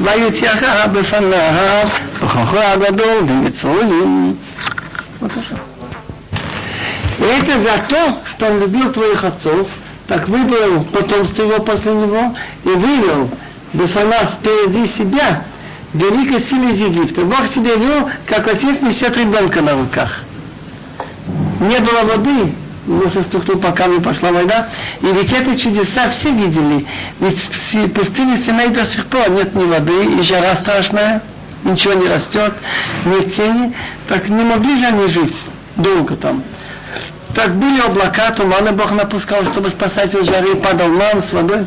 ויותיח בפניו וכוחו הגדול ומצורים. Это за то, что он любил твоих отцов, так выбрал потомство его после него и вывел Бефанав впереди себя великой силы из Египта. Бог тебе вел, как отец несет ребенка на руках. Не было воды, инфраструктуру, пока не пошла война. И ведь это чудеса все видели. Ведь в пустыне Синай до сих пор нет ни воды, и жара страшная, ничего не растет, нет тени. Так не могли же они жить долго там. Так были облака, туманы Бог напускал, чтобы спасать от жары, падал ман с водой.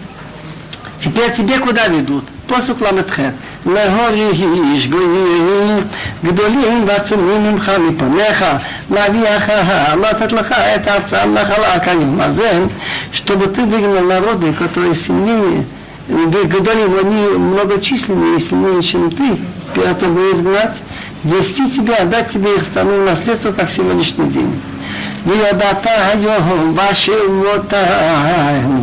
Теперь тебе куда ведут? פוסוק ל"ח, להוריש גויים גדולים ועצומים ממך מפניך, להביאך, לתת לך את ארצם נחלה כיום הזה, чтобы ты выгнал народы, которые сильнее, гдолим, они многочисленнее и сильнее, чем ты, чтобы изгнать, вести тебя, отдать тебе их страну в наследство, как сегодняшний день. וידעת היום בשמותיהם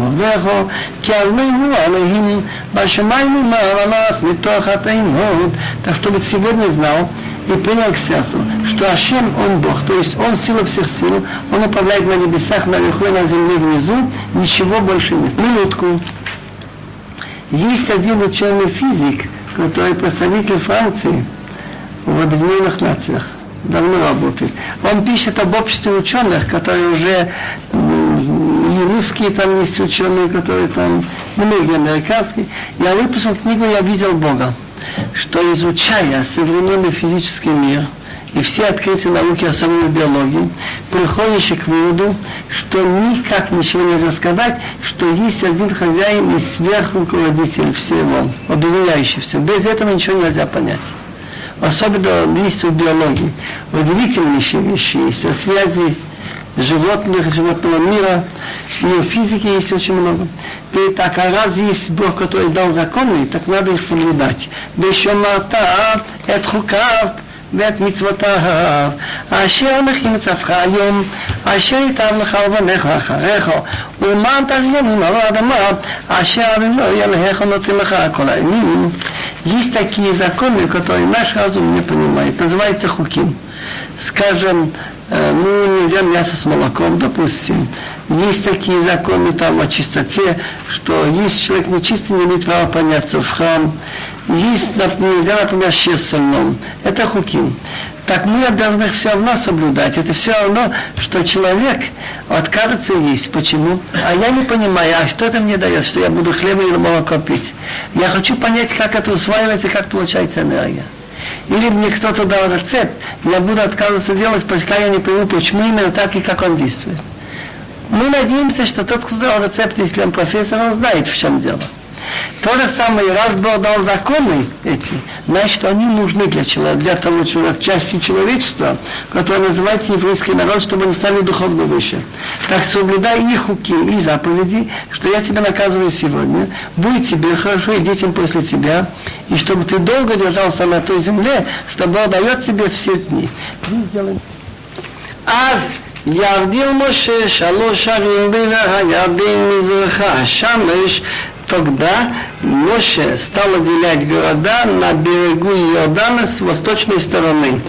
ובכו כי עלינו עליהם בשמיים ומעלת מתוך התאימות так чтобы сегодня знал и принял к сердцу, что Ашем, Он Бог, то есть Он сила всех сил, Он управляет на небесах, наверху и на земле внизу, ничего больше нет. Минутку. Есть один ученый физик, который представитель Франции в Объединенных Нациях давно работает. Он пишет об обществе ученых, которые уже и русские там есть ученые, которые там, многие американские. Я выпустил книгу «Я видел Бога», что изучая современный физический мир и все открытия науки, особенно биологии, приходишь к выводу, что никак ничего нельзя сказать, что есть один хозяин и сверхруководитель всего, объединяющий все. Без этого ничего нельзя понять особенно в биологии. Удивительнейшие вещи есть о связи животных, животного мира, и в физике есть очень много. И так, а раз есть Бог, который дал законы, так надо их соблюдать. Бешомата, это хукав, ואת מצוותיו, אשר מכין צפך היום, אשר ייטב לך ובניך אחריך, ולמען תריונים על האדמה, אשר לא ילך ונותן לך כל הימים. Есть такие законы, которые наш разум не понимает. Называется хуким. Скажем, ну, нельзя мясо с молоком, допустим. Есть такие законы там о чистоте, что если человек нечистый, не имеет права подняться в храм. есть, нельзя, например, съесть сольном. Это хуким. Так мы должны их все равно соблюдать. Это все равно, что человек откажется есть. Почему? А я не понимаю, а что это мне дает, что я буду хлеба или молоко пить? Я хочу понять, как это усваивается, как получается энергия. Или мне кто-то дал рецепт, я буду отказываться делать, пока я не пойму, почему именно так и как он действует. Мы надеемся, что тот, кто дал рецепт, если он профессор, он знает, в чем дело. То же самое, раз Бог дал законы эти, значит, они нужны для человека, для того человека, части человечества, которое называется еврейский народ, чтобы они стали духовно выше. Так соблюдай их хуки и заповеди, что я тебя наказываю сегодня, будет тебе хорошо и детям после тебя, и чтобы ты долго держался на той земле, что Бог дает тебе все дни. Аз ירדיל משה שלוש ערים בין הירדן מזרחה השמש Тогда Моше стал отделять города на берегу Иордана с восточной стороны.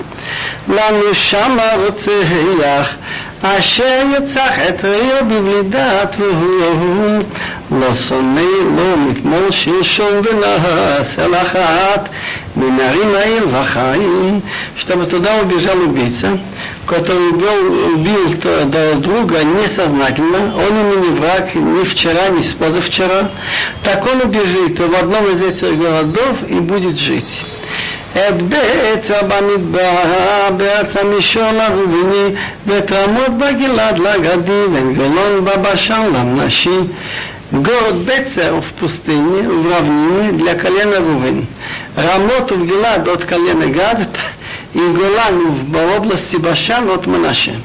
Ланушама Руцеях, Ашер Яцах это Библида Твою, Лосоней Ломик Молшишом Венас Элахат, מתמול שלשום ונעש אל אחת מנערים העיר וחיים, чтобы туда убежал убийца, который убил, убил друга несознательно, он ему не враг ни вчера, ни позавчера, так он убежит в одном из этих городов и будет жить. את בעצה במדבר, בארץ המישור לרוביני, ואת רמות בגלעד לגדי, וגולון בבשן למנשי. Город Бецер в пустыне, в равнине для колена Рувен. Рамот Гилад от колена Гад и Голан в области Башан от Манаше.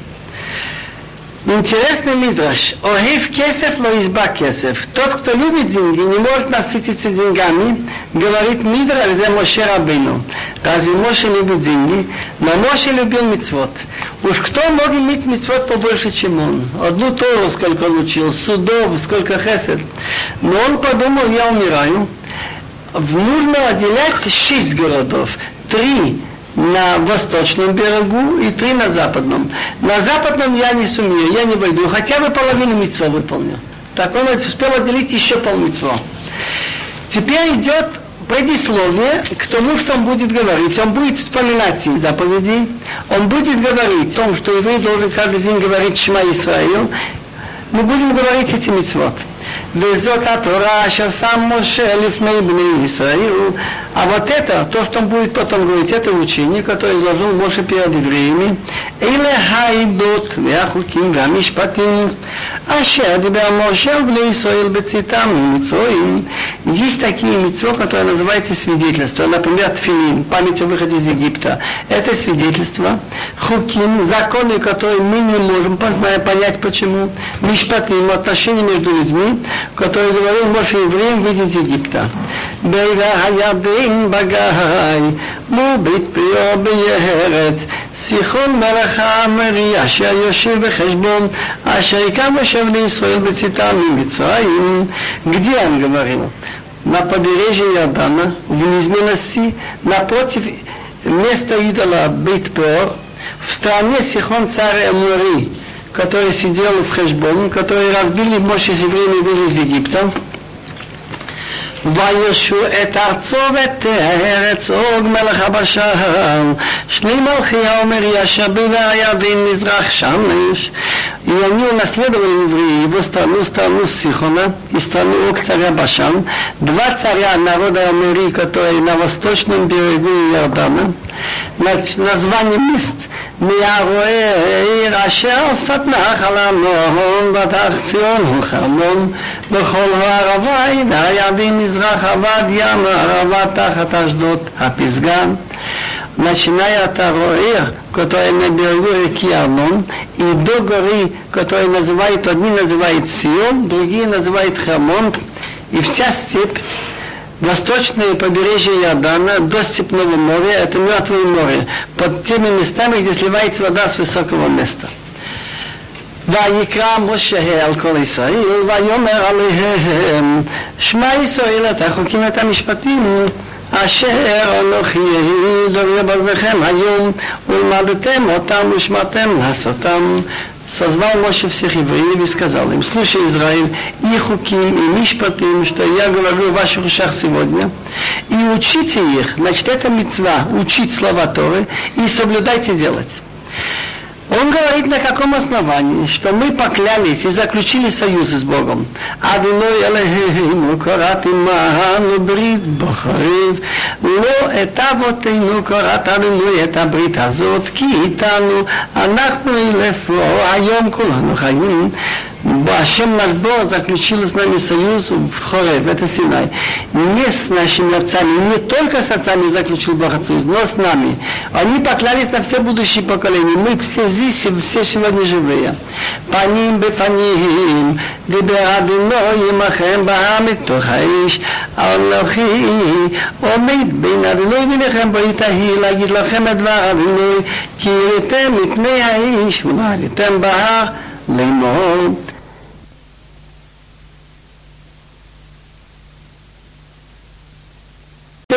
Интересный мидраш. Охив кесев, но изба кесев. Тот, кто любит деньги, не может насытиться деньгами, говорит мидраш за Моше Рабину. Разве Моше любит деньги? Но Моше любил мицвод. Уж кто мог иметь мицвод побольше, чем он? Одну Тору сколько он учил, судов, сколько хесед. Но он подумал, я умираю. Нужно отделять шесть городов. Три на восточном берегу и три на западном. На западном я не сумею, я не войду, хотя бы половину митцва выполню. Так он успел отделить еще пол митцва. Теперь идет предисловие к тому, что он будет говорить. Он будет вспоминать заповеди, он будет говорить о том, что еврей должен каждый день говорить Шма Исраил. Мы будем говорить эти митцвот. Везет Атора, сам Моше, Лифней, Бней, Исраил. А вот это, то, что он будет потом говорить, это учение, которое изложил Моше перед евреями. Или хайдот, вяхуким, вямишпатим. Аша, дебя Моше, Бней, Исраил, Бецитам, Мицоим. Есть такие мицво, которые называются свидетельства. Например, Тфилин, память о выходе из Египта. Это свидетельство. Хуким, законы, которые мы не можем познать, понять почему. Мишпатим, отношения между людьми который говорил Моше евреям, выйди из Египта. Бейра хаябин багай, мубит прио бьерец, сихон мелаха амри, аша йошив бехешбон, аша икам йошев ли Исраил бецитам и Митсраим. Где он говорил? На побережье Иордана, в низменности, напротив места идола Бейтпор, в стране Сихон царя Амури, который сидел в Хешбон, который разбили Моше с евреями были из Египта. וישו את ארצו ואת ארץ אוג מלך הבשן שני מלכי העומר ישבי והירדן מזרח שמש И они унаследовали евреи его страну, страну Сихона и страну Ог царя Башан, два царя народа Амури, которые на восточном берегу Иордана, название мест – מהרואה עיר אשר שפת נחל המון בתח ציון הוא חרמון בכל הערבה עינה ירדין מזרח עבד ים הערבה תחת אשדוד הפסגה начиная от Ароэр, который на берегу реки Арнон, и до горы, которую называют, одни называют Сион, другие называют Хамон, и вся степь восточное побережье Иордана до Степного моря, это Мертвое море, под теми местами, где сливается вода с высокого места. ויקרא משה על כל ישראל, ויאמר עליהם, שמע ישראל את החוקים ואת המשפטים, אשר אנוכי דובר באזניכם היום, ולמדתם אותם ושמעתם לעשותם. созвал Моше всех евреев и сказал им, слушай, Израиль, и хуким, и мишпатим, что я говорю в ваших ушах сегодня, и учите их, значит, это мецва, учить слова Торы, и соблюдайте делать. Он говорит, на каком основании, что мы поклялись и заключили союзы с Богом. Адиной חיים Башем наш Бог заключил с нами союз в Хорев, это Синай. Не с нашими отцами, не только с отцами заключил Бог союз, но с нами. Они поклялись на все будущие поколения. Мы все здесь, все сегодня живые. Паним בפנים, דיבר אדוני עמכם בא מתוך האיש, אנוכי עומד בין אדוני וביניכם ברית ההיא, להגיד לכם את דבר אדוני, כי יראתם מפני האיש ונעליתם בהר לאמור.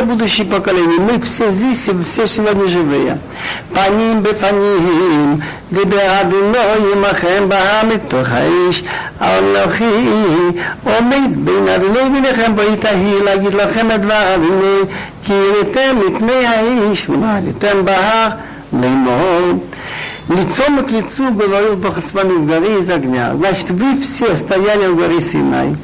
будущие поколения. Мы все здесь, все сегодня живые. פנים בפנים, דיבר אדוני עמכם בא מתוך האיש, אנוכי עומד בין אדוני וביניכם ברית ההיא, להגיד לכם את דבר אדוני, כי יראתם מפני האיש ונעליתם בהר לאמור. Лицом к лицу говорил вами в горе из огня. Значит, вы все стояли в горе Синай.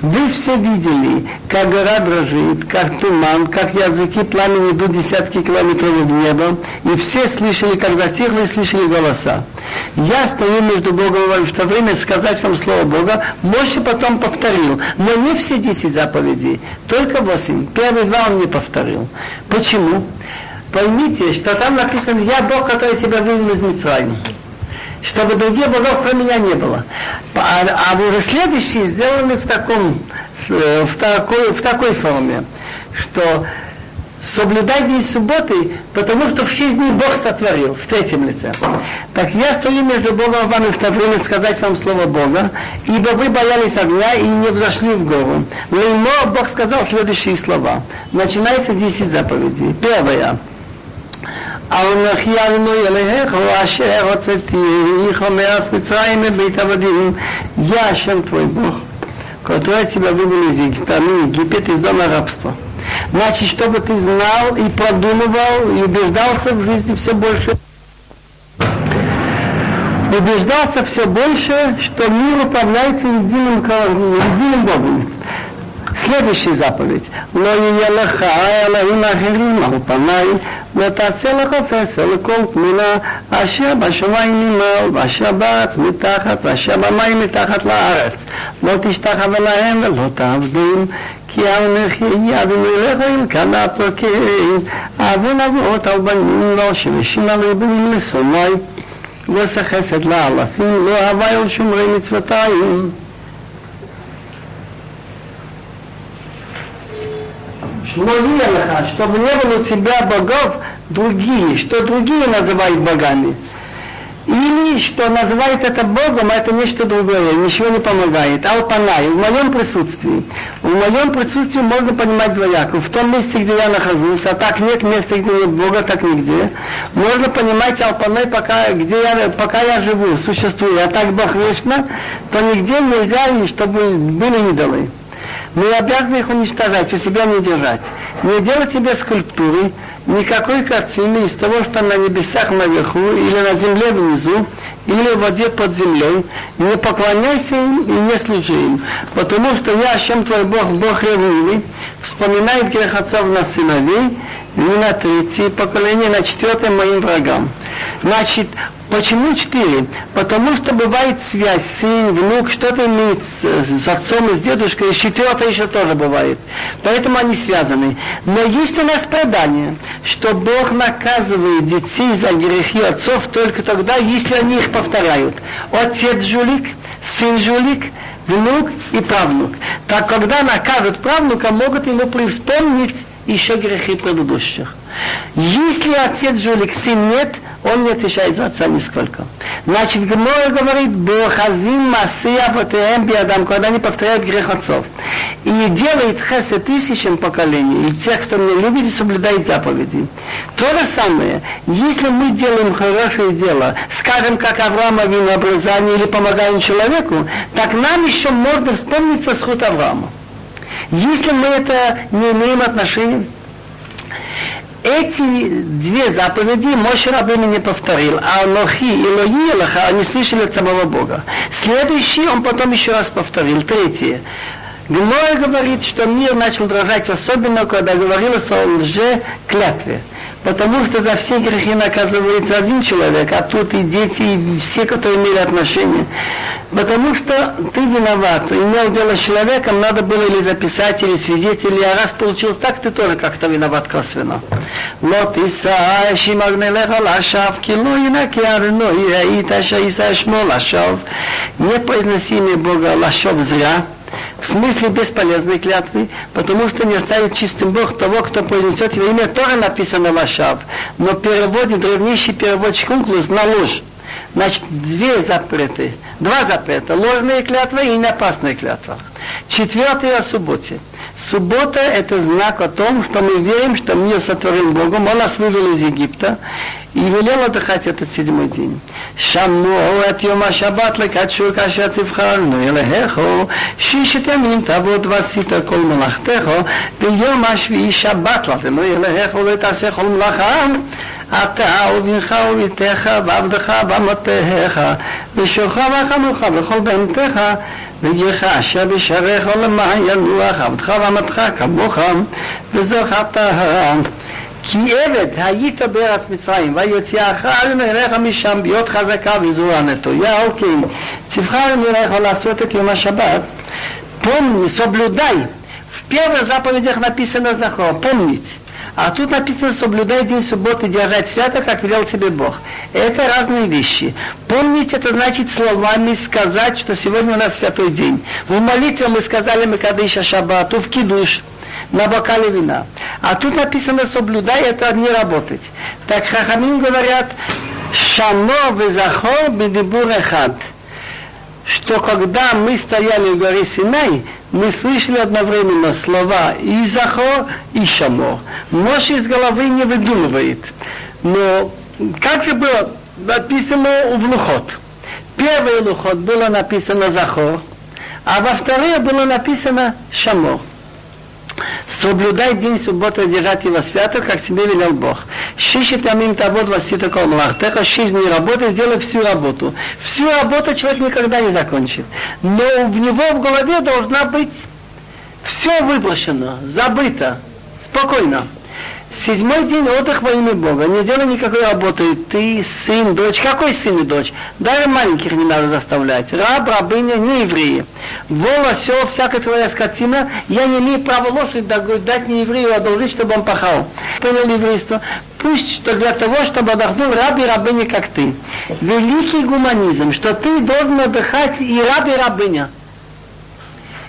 Вы все видели, как гора дрожит, как туман, как языки пламени идут десятки километров в небо. И все слышали, как затихло и слышали голоса. Я стою между Богом и вами в то время сказать вам слово Бога. Моше потом повторил, но не все десять заповедей, только восемь. Первые два он не повторил. Почему? Поймите, что там написано, я Бог, который тебя вывел из Мицраима. Чтобы других богов кроме меня не было. А, а уже следующие сделаны в, таком, в, такой, в такой форме, что соблюдай день субботы, потому что в шесть Бог сотворил, в третьем лице. Так я стою между Богом и вами в то время сказать вам слово Бога, ибо вы боялись огня и не взошли в гору. Леймо Бог сказал следующие слова. Начинается 10 заповедей. Первое. אנוכי אדוני אלוהיך אשר הוצאתיך מארץ מצרים מבית עבדים я Ашем твой Бог который тебя вывел из страны Египет из дома рабства значит чтобы ты знал и продумывал и убеждался в жизни все больше убеждался все больше, что мир управляется единым, единым Богом. Следующая заповедь. לא יהיה לך אלוהים אחרים על פניי, ותעשה לך פסל לכל תמונה אשר בשמיים ממעל, ואשר בארץ מתחת, ואשר במים מתחת לארץ. לא תשתחווה להם ולא תעבדים, כי אנכי אדוני אלוהים כמה פרקים, עוון אבות על בנים לא שמשים על רבנים לשונאי, ועושה חסד לאלפים, לא אהבה אל שומרי מצוותיים. Шловия лаха, чтобы не было у тебя богов другие, что другие называют богами. Или что называют это Богом, а это нечто другое, ничего не помогает. Алпанай, в моем присутствии. В моем присутствии можно понимать двояко. В том месте, где я нахожусь, а так нет места, где нет Бога, так нигде. Можно понимать Алпанай, пока, где я, пока я живу, существую. А так Бог вечно, то нигде нельзя, чтобы были идолы. Мы обязаны их уничтожать, у себя не держать. Не делать себе скульптуры, никакой картины из того, что на небесах наверху, или на земле внизу, или в воде под землей. Не поклоняйся им и не служи им. Потому что я, чем твой Бог, Бог ревнивый, вспоминает грех отцов на сыновей, не на третье поколение, на четвертое моим врагам. Значит, Почему четыре? Потому что бывает связь, сын, внук, что-то имеет с, с отцом и с дедушкой, и четвертое еще тоже бывает. Поэтому они связаны. Но есть у нас предание, что Бог наказывает детей за грехи отцов только тогда, если они их повторяют. Отец жулик, сын жулик, внук и правнук. Так когда накажут правнука, могут ему вспомнить еще грехи предыдущих. Если отец жулик, сын нет, Он не отвечает за отца нисколько. Значит, Гмора говорит, Бохазим Масия Ватеем Биадам, когда они повторяют грех отцов. И делает хесе тысячам поколений, и тех, кто меня любит и соблюдает заповеди. То же самое, если мы делаем хорошее дело, скажем, как Авраам Авину образование или помогаем человеку, так нам еще можно вспомниться сход Авраама. Если мы это не имеем отношения, эти две заповеди Моше Рабыну не повторил, а Лохи и Лои Лоха они слышали от самого Бога. Следующий он потом еще раз повторил. Третье. Гмой говорит, что мир начал дрожать особенно, когда говорилось о лже клятве. Потому что за все грехи наказывается один человек, а тут и дети, и все, которые имели отношение. Потому что ты виноват, имел дело с человеком, надо было или записать, или свидетели, а раз получилось так, ты тоже как-то виноват косвенно. Вот Иса, Шимагнелеха Лашав, Кило Инакиарно, и Ита Иса Шмо Лашав. Не произноси имя Бога Лашав зря, в смысле бесполезной клятвы, потому что не оставит чистым Бог того, кто произнесет его имя, тоже написано Лашав. Но переводит древнейший переводчик Унклус на ложь. Значит, две запреты, два запрета, ложные клятвы и неопасные клятвы. Четвертый о субботе. Суббота – это знак о том, что мы верим, что мир сотворил Богом, Он нас вывел из Египта и велел отдыхать этот седьмой день. שמנו את יום השבת לקדשו כאשר צבחרנו אלהיכו, שישת ימים תעבוד ועשית כל מלאכתך, ביום השביעי שבת לתנו אלהיכו ותעשה כל מלאכה. אתה ובנך וביתך ועבדך ואמותיך ושוכך וחמוך וכל בהמתך ויך אשר בשעריך למען ינוח עבדך ואמתך כמוך וזוכרת כי עבד היית בארץ מצרים ויוציאך אליך משם להיות חזקה וזרוע נטויה, окей. Цифхар Мирайха לעשות יום השבת, помни, соблюдай. В первых заповедях написано захор, помнить. А тут написано, соблюдай день субботы, держать свято, как велел тебе Бог. Это разные вещи. Помнить это значит словами сказать, что сегодня у нас святой день. В молитве мы сказали мы Кадыша Шабату, в Кидуш на бокале вина. А тут написано соблюдай, это не работать. Так Хахамин говорят, шано везахор бедибур эхад что когда мы стояли в горе Синай, мы слышали одновременно слова и Захор, и Шамор. Моше из головы не выдумывает. Но как же было написано в Лухот? Первый Лухот было написано Захор, а во второе было написано Шамор соблюдай день субботы, держать его свято, как тебе велел Бог. Шишит амин тавод васита кол малахтеха, шесть дней работы, сделай всю работу. Всю работу человек никогда не закончит. Но в него в голове должна быть все выброшено, забыто, спокойно. Седьмой день отдых во имя Бога. Не делай никакой работы. Ты сын, дочь. Какой сын и дочь? Даже маленьких не надо заставлять. Раб, рабыня, не евреи. Вол, осел, всякая твоя скотина. Я не имею права лошадь дать не еврею, одолжить, чтобы он пахал. Понял еврейство? Пусть что для того, чтобы отдохнул раб и рабыня, как ты. Великий гуманизм, что ты должен отдыхать и раб, и рабыня.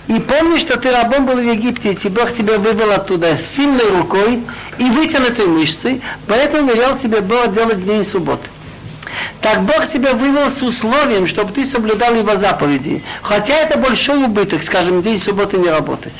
И помни, что ты рабом был в Египте, и Бог тебя вывел оттуда сильной рукой и вытянутой мышцей, поэтому велел тебе Бог делать день субботы. Так Бог тебя вывел с условием, чтобы ты соблюдал его заповеди. Хотя это большой убыток, скажем, день субботы не работать.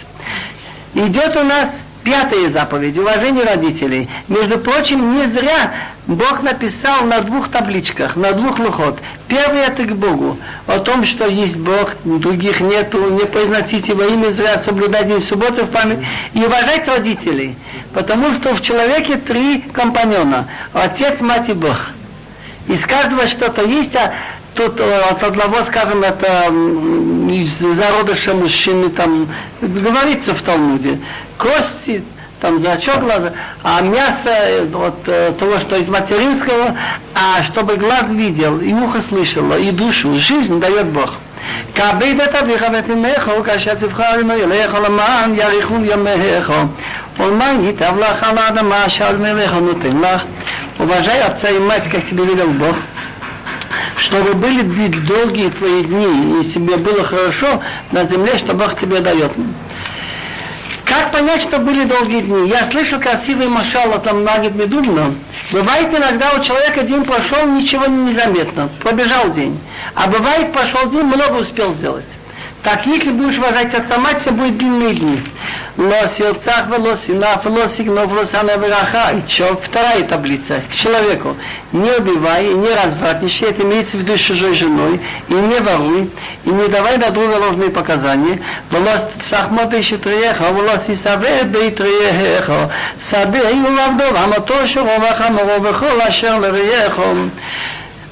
Идет у нас Пятая заповедь, уважение родителей. Между прочим, не зря Бог написал на двух табличках, на двух лухот. Первый это к Богу, о том, что есть Бог, других нету, не произносите во имя зря, соблюдать день субботы в память и уважать родителей. Потому что в человеке три компаньона, отец, мать и Бог. Из каждого что-то есть, а тут от одного, скажем, это из зародыша мужчины, там говорится в Талмуде, кости, там зрачок глаза, а мясо э, от э, того, что из материнского, а чтобы глаз видел, и ухо слышало, и душу, жизнь дает Бог. כבד את אביך ואת אמך, כאשר תבחר עמו ילך למען יאריכו ימיך. ולמען ייטב לך על האדמה אשר מלך נותן לך. Уважай отца и мать, как тебе велел Бог чтобы были долгие твои дни, и себе было хорошо на земле, что Бог тебе дает. Как понять, что были долгие дни? Я слышал красивый машал от Ламнагид Медубна. Бывает иногда у человека день прошел, ничего не незаметно, пробежал день. А бывает прошел день, много успел сделать. Так, если будешь уважать отца мать, все будет длинные дни. Но сердцах вело синав вело сигнов вело вераха. И что? Вторая таблица. К человеку. Не убивай, не развратничай, это имеется в виду с чужой женой, и не воруй, и не давай на друга ложные показания. Вело шахматы шитриеха, вело сисаве бейтриеха. Сабе и улавдов, амато шуроваха, моровехо, лашер лериехо.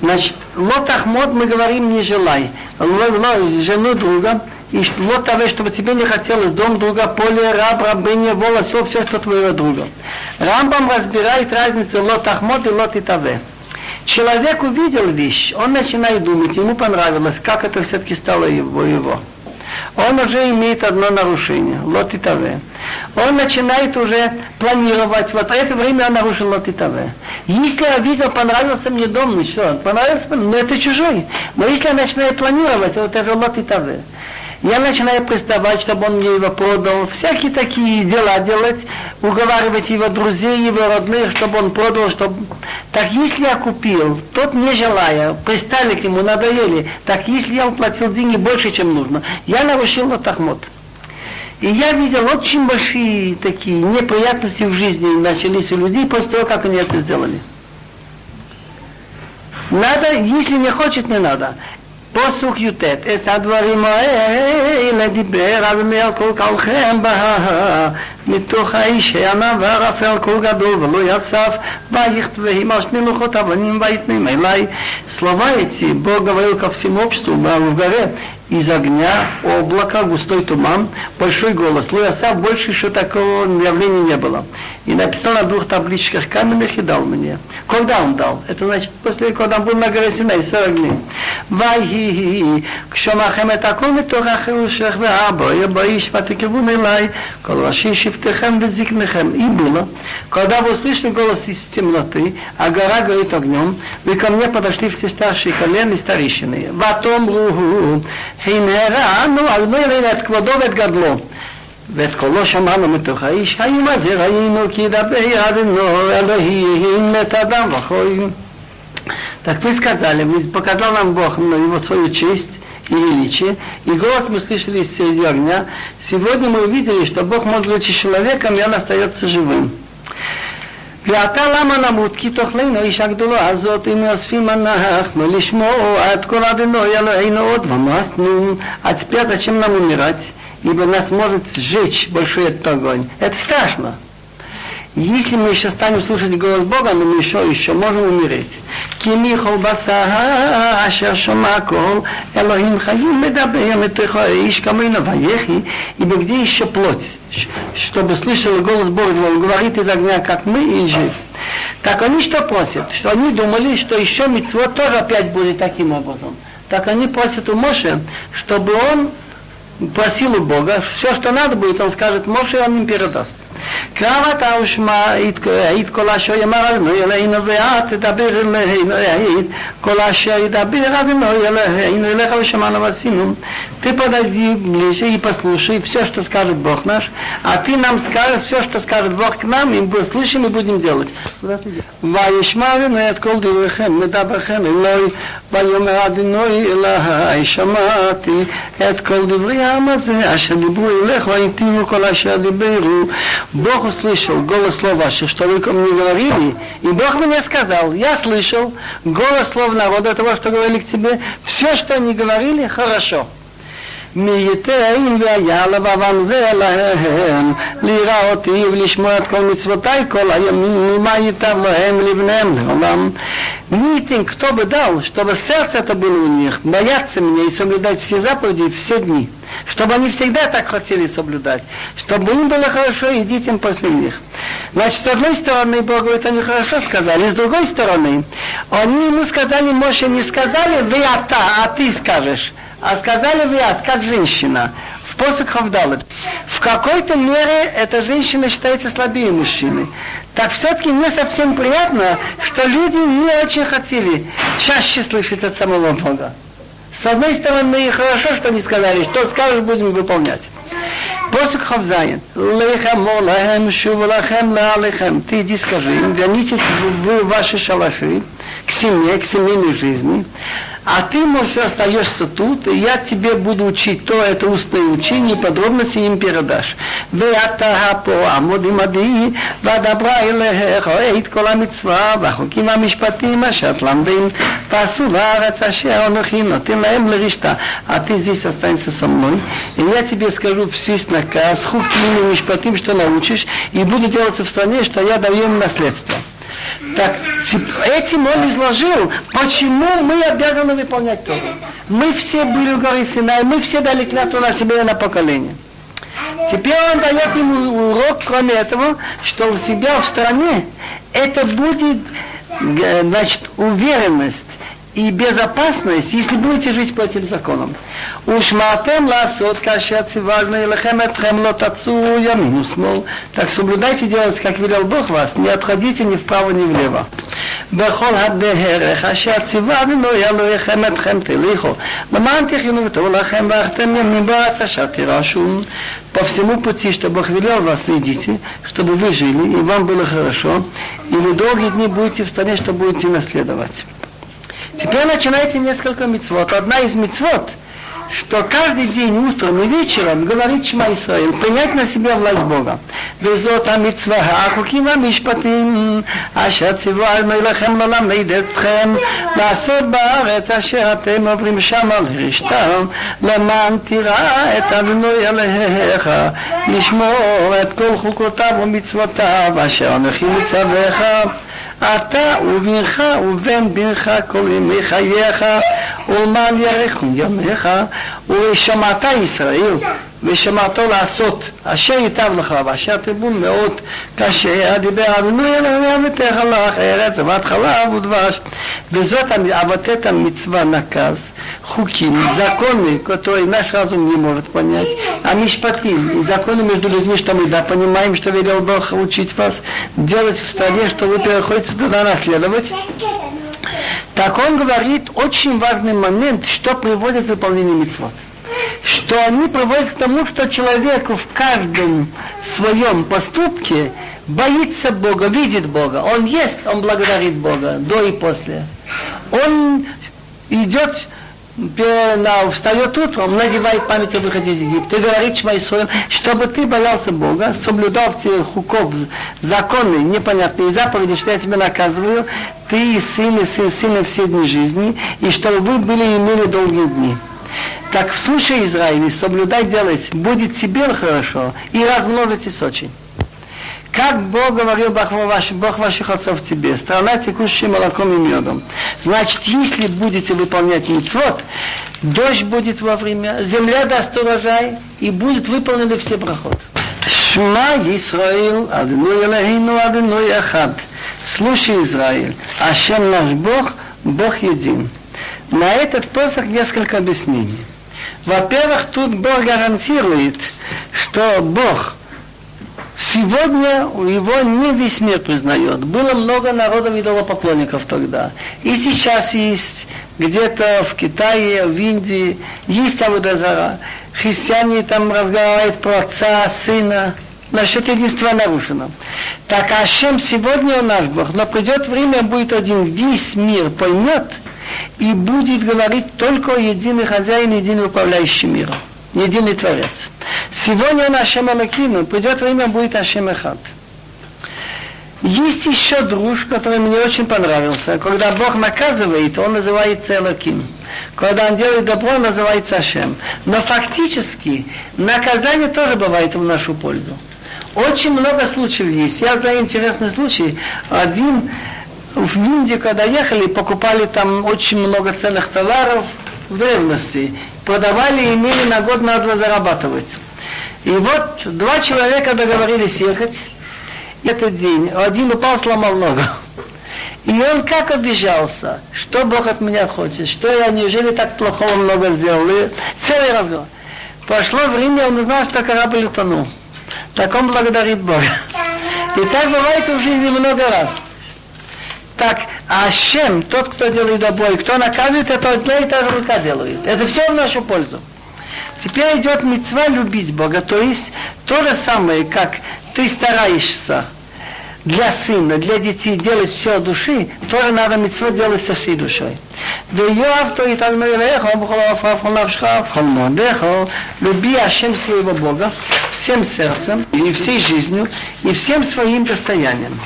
Значит, лотахмот мы говорим не желай. Жену друга, и вот того, чтобы тебе не хотелось дом друга, поле, раб, рабыня, волос, все, все, что твоего друга. Рамбам разбирает разницу лот ахмот и лот итаве. Человек увидел вещь, он начинает думать, ему понравилось, как это все-таки стало его. его. Он уже имеет одно нарушение, лот итаве он начинает уже планировать. Вот в это время он нарушил лотитаве. Если я видел, понравился мне дом, ну что, понравился, но это чужой. Но если я начинаю планировать, вот это лотитаве. Я начинаю приставать, чтобы он мне его продал, всякие такие дела делать, уговаривать его друзей, его родных, чтобы он продал, чтобы... Так если я купил, тот не желая, пристали к нему, надоели, так если я уплатил деньги больше, чем нужно, я нарушил лотахмот. И я видел очень большие такие неприятности в жизни начались у людей после того, как они это сделали. Надо, если не хочет, не надо. פוסוק י"ט, את הדברים האלה דיבר על מעל כל כלכם בה, מתוך האיש הענווה רפל כל גדול ולא יסף, ויכתבהם על שני לוחות אבנים ויתנם אליי. Слова эти Бог говорил ко всему обществу в горе, из огня, облака, густой туман, большой голос. Луясав больше еще такого явления не было. И написал на двух табличках каменных и дал мне. Когда он дал? Это значит, после, когда он был на горе Синай, 40 дней. ויהי כשמעכם את הכל מתוך החירושך והבו, באיש ותקרבון אליי, כל ראשי שבטיכם וזקניכם. И было, когда вы услышали голос из темноты, а гора горит огнем, вы ко мне подошли все старшие колен и старейшины. ותאמרו, הנה רענו על מרד את כבודו ואת גדלו. ואת קולו שמענו מתוך האיש, האם הזה ראינו כי ידבר אדנו אלוהים את אדם וחויים. Так вы сказали, показал нам Бог его свою честь и величие, и голос мы слышали среди огня. Сегодня мы увидели, что Бог может быть человеком, и он остается живым. ואתה למה נמות? כי תאכלנו איש הגדולה הזאת אם אוספים אנחנו לשמור עד כל אדינוי אלוהינו עוד ומאסנו. А теперь зачем нам умирать? Ибо нас может сжечь большой этот огонь. Это страшно. если мы еще станем слушать голос Бога, но мы еще, еще можем умереть. Кими холбаса, ашер шамакол, Элохим хаим медабеем, этихо иш камейна ваехи, ибо где еще плоть, чтобы слышал голос Бога, он говорит из огня, как мы, и жив. Так они что просят? Что они думали, что еще митцво тоже опять будет таким образом. Так они просят у Моше, чтобы он просил у Бога, все, что надо будет, он скажет Моше, он им передаст. קרבת ושמע העיד כל אשר יאמר אדוני אלינו ואת תדבר אלינו העיד כל אשר ידבר אדוני אלינו אליך ושמענו ועשינו ты подойди ближе и послушай все, что скажет Бог наш, а ты нам скажешь все, что скажет Бог к нам, и мы слышим и будем делать. וישמע אדוני את כל דבריכם, מדברכם אלוהי, ויאמר אדוני אלי, שמעתי את כל דברי העם הזה, אשר דיברו אליך, והיטיבו כל אשר דיברו. Бог услышал голос слов ваших, что вы ко мне говорили, и Бог мне сказал, я слышал голос слов народа того, что говорили к тебе, все, что они говорили, хорошо. מי ייתן והיה לבבם זה להם לראותי ולשמוע את כל מצוותיי כל הימים ממה ייטב להם לבניהם לעולם. Митинг, кто бы дал, чтобы сердце это было у них, бояться меня и соблюдать все заповеди все дни. Чтобы они всегда так хотели соблюдать. Чтобы им было хорошо и детям после них. Значит, с одной стороны, Бог говорит, они хорошо сказали. С другой стороны, они ему сказали, Моше, не сказали, вы а та, а ты скажешь. А сказали вы от как женщина. В посох Хавдалет. В какой-то мере эта женщина считается слабее мужчины. Так все-таки не совсем приятно, что люди не очень хотели чаще слышать от самого Бога. С одной стороны, хорошо, что они сказали, что скажешь, будем выполнять. Посук Хавзайн. Лехем лахем шуву лахем лахем. Ты иди скажи им, вернитесь в ваши шалаши, к семье, к семейной жизни а ты, может, остаешься тут, и я тебе буду учить то, это устное учение, и подробности им передашь. А ты здесь останешься со мной, и я тебе скажу всю наказ, хуким и мишпатим, что научишь, и буду делаться в стране, что я даю им наследство. Так, этим он изложил, почему мы обязаны выполнять то. Мы все были в горе Синай, мы все дали клятву на себе и на поколение. Теперь он дает ему урок, кроме этого, что у себя в стране это будет значит, уверенность и безопасность, если будете жить по этим законам. ушматем ласот кашер цивагна илахем этхем лотацу ямину смол. Так соблюдайте делать, как велел Бог вас, не отходите ни вправо, ни влево. בכל הדרך אשר ציוונו אלוהיכם אתכם תליכו למען תחינו ותראו לכם ואחתם ימים בארץ אשר תירשו по всему пути, что Бог велел вас, идите, чтобы вы жили, и вам было хорошо, и вы долгие дни будете в стране, что будете наследовать. Теперь начинайте несколько мецвод. Одна из мецвод, что каждый день утром и вечером говорит Шма Исраил, принять на себя власть Бога. וזאת המצווה, החוקים והמשפטים, אשר ציוונו אליכם ללמד אתכם, לעשות בארץ אשר אתם עוברים שמה לרשתם, למען תראה את אדוני אלוהיך, לשמור את כל חוקותיו ומצוותיו, אשר אנוכי מצווך. אתה ובנך ובן בנך כל ימי חייך ולמען יאריכו ימיך ושמעת ישראל ושמעתו לעשות אשר ייטב לך ואשר תבון מאוד כאשר דיבר אדוני אלוהי אביתך לך ארץ זבת חלב ודבש וזאת вот эта מצווה наказ חוקים, законы, которые наш разум не может понять, а мишпатим, и законы между людьми, что мы да понимаем, что велел Бог учить вас делать в стране, что вы переходите туда наследовать. Так он говорит очень важный момент, что приводит к выполнению митцвот что они приводят к тому, что человек в каждом своем поступке боится Бога, видит Бога. Он ест, он благодарит Бога до и после. Он идет на, встает утром, надевает память о выходе из Египта и говорит Шмайсоем, чтобы ты боялся Бога, соблюдал все хуков, законы, непонятные заповеди, что я тебе наказываю, ты и сын, и сын, сына все дни жизни, и чтобы вы были имели долгие дни. Так в случае Израиля соблюдать делать будет себе хорошо и размножитесь очень. Как Бог говорил Бог, ваш, Бог ваших отцов тебе, страна текущая молоком и медом. Значит, если будете выполнять мицвод, дождь будет во время, земля даст урожай, и будет выполнены все проход. Шма Исраил, Адну Элохину, Адну Яхад. Слушай, Израиль, Ашем наш Бог, Бог един. На этот посох несколько объяснений. Во-первых, тут Бог гарантирует, что Бог сегодня его не весь мир признает. Было много народов идолопоклонников тогда. И сейчас есть где-то в Китае, в Индии, есть Авудазара. Христиане там разговаривают про отца, сына, насчет единства нарушено. Так а чем сегодня он наш Бог, но придет время, будет один, весь мир поймет – и будет говорить только единый хозяин, единый управляющий миром, единый Творец. Сегодня он Ашем Алакину, придет время, будет Ашем Эхад. Есть еще друж, который мне очень понравился. Когда Бог наказывает, он называется Элаким. Когда он делает добро, он называется Ашем. Но фактически наказание тоже бывает в нашу пользу. Очень много случаев есть. Я знаю интересный случай. Один в Индию, когда ехали, покупали там очень много ценных товаров в древности. Продавали и имели на год на два зарабатывать. И вот два человека договорились ехать этот день. Один упал, сломал ногу. И он как обижался, что Бог от меня хочет, что я неужели так плохого много сделал. И целый разговор. Пошло время, он узнал, что корабль утонул. Так он благодарит Бога. И так бывает в жизни много раз. Так, а Ашем, тот, кто делает обои, кто наказывает, это одна и та же рука делает. Это все в нашу пользу. Теперь идет мецва любить Бога, то есть то же самое, как ты стараешься для сына, для детей делать все от души, тоже надо мецва делать со всей душой. Люби Ашем своего Бога всем сердцем и всей жизнью и всем своим достоянием.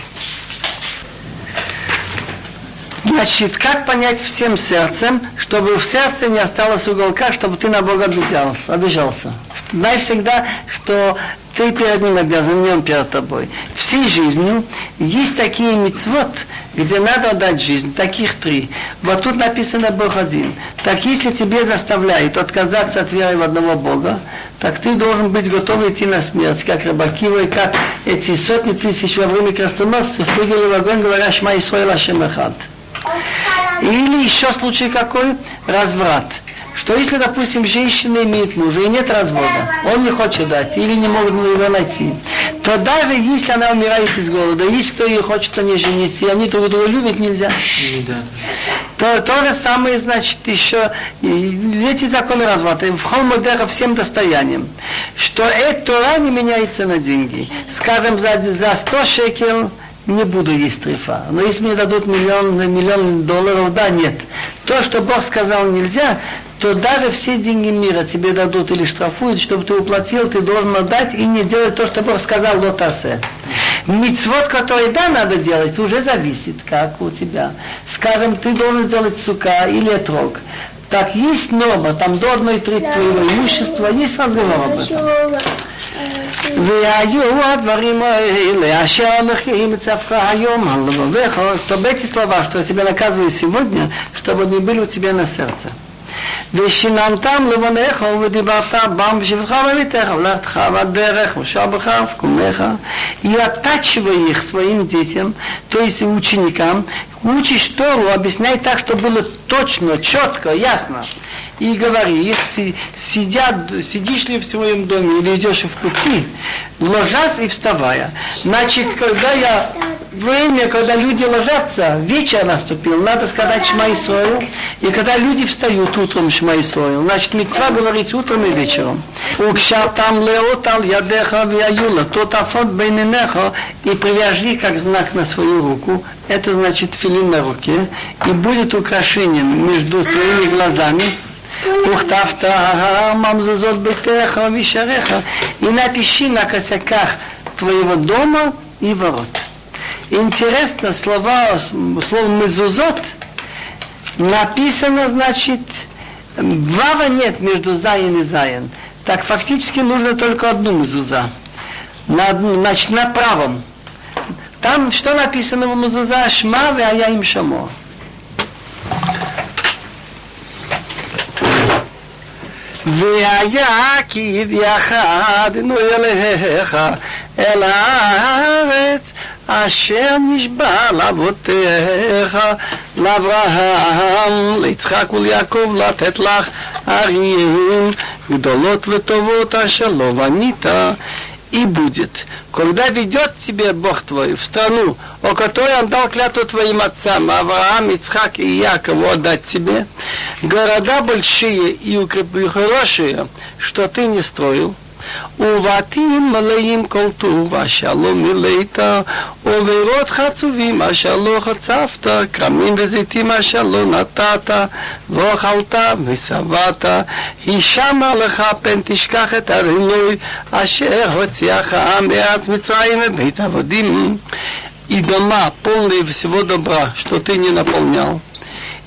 Значит, как понять всем сердцем, чтобы в сердце не осталось уголка, чтобы ты на Бога обижался? обижался. Знай всегда, что ты перед ним обязан, не он перед тобой. Всей жизнью есть такие мецвод, где надо отдать жизнь, таких три. Вот тут написано Бог один. Так если тебе заставляют отказаться от веры в одного Бога, так ты должен быть готов идти на смерть, как рыбакива и как эти сотни тысяч во время крестоносцев прыгали в огонь, говоря «Шма Исраил Ашем Эхад». Или еще случай какой? Разврат что если, допустим, женщина имеет мужа и нет развода, он не хочет дать или не могут его найти, то даже если она умирает из голода, есть кто ее хочет, они жениться, и они друг друга любят, нельзя. То, то же самое, значит, еще эти законы развода, в холмодеха всем достоянием, что Тора не меняется на деньги. Скажем, за, за 100 шекел не буду есть трефа. Но если мне дадут миллион, миллион долларов, да, нет. То, что Бог сказал нельзя, то даже все деньги мира тебе дадут или штрафуют, чтобы ты уплатил, ты должен отдать и не делать то, что Бог сказал лотасе. Мицвод, который да, надо делать, уже зависит, как у тебя. Скажем, ты должен сделать сука или отрог. Так есть норма, там до одной трети твоего имущества, есть разговор об этом. והיו הדברים האלה אשר מכירים את צווך היום על לבביך, то эти слова, что я тебе наказываю сегодня, чтобы они были у тебя на сердце. ושיננתם לבניך ודיברת בם בשבתך ובביתך, ולכתך בדרך ושבך וקומך, и оттачивай их своим детям, то есть ученикам, учишь Тору, объясняй так, чтобы было точно, четко, ясно и говори, их сидят, сидишь ли в своем доме или идешь в пути, ложась и вставая. Значит, когда я время, когда люди ложатся, вечер наступил, надо сказать Шма и когда люди встают утром Шма значит, мецва говорить утром и вечером. Укшатам леотал ядеха вияюла, тот афот бейненеха, и привяжи как знак на свою руку, это значит филин на руке, и будет украшением между твоими глазами, וכתבת ממזוזות ביתך ושעריך, и напиши на косяках твоего дома и ворот. Интересно, слова, слово мезузот написано, значит, вава нет между заин и заин. Так фактически нужно только одну мезуза. На, значит, на правом. Там что написано в мезуза? Шма а я им шамо. והיה כי יחדנו אליך אל הארץ אשר נשבע לאבותיך, לאברהם, ליצחק וליעקב, לתת לך אריים גדולות וטובות אשר לא בנית. и будет, когда ведет тебя Бог твой в страну, о которой он дал клятву твоим отцам, Авраам, Ицхак и Якову отдать тебе, города большие и хорошие, что ты не строил, ובתים מלאים כל טוב אשר לא מילאת, ובארות חצובים אשר לא חצבת, כרמים וזיתים אשר לא נתת, ואוכלת ושבעת, הישמע לך פן תשכח את הרינוי אשר הוציאך העם מארץ מצרים ובית עבדים. И дома полные всего добра, что ты не наполнял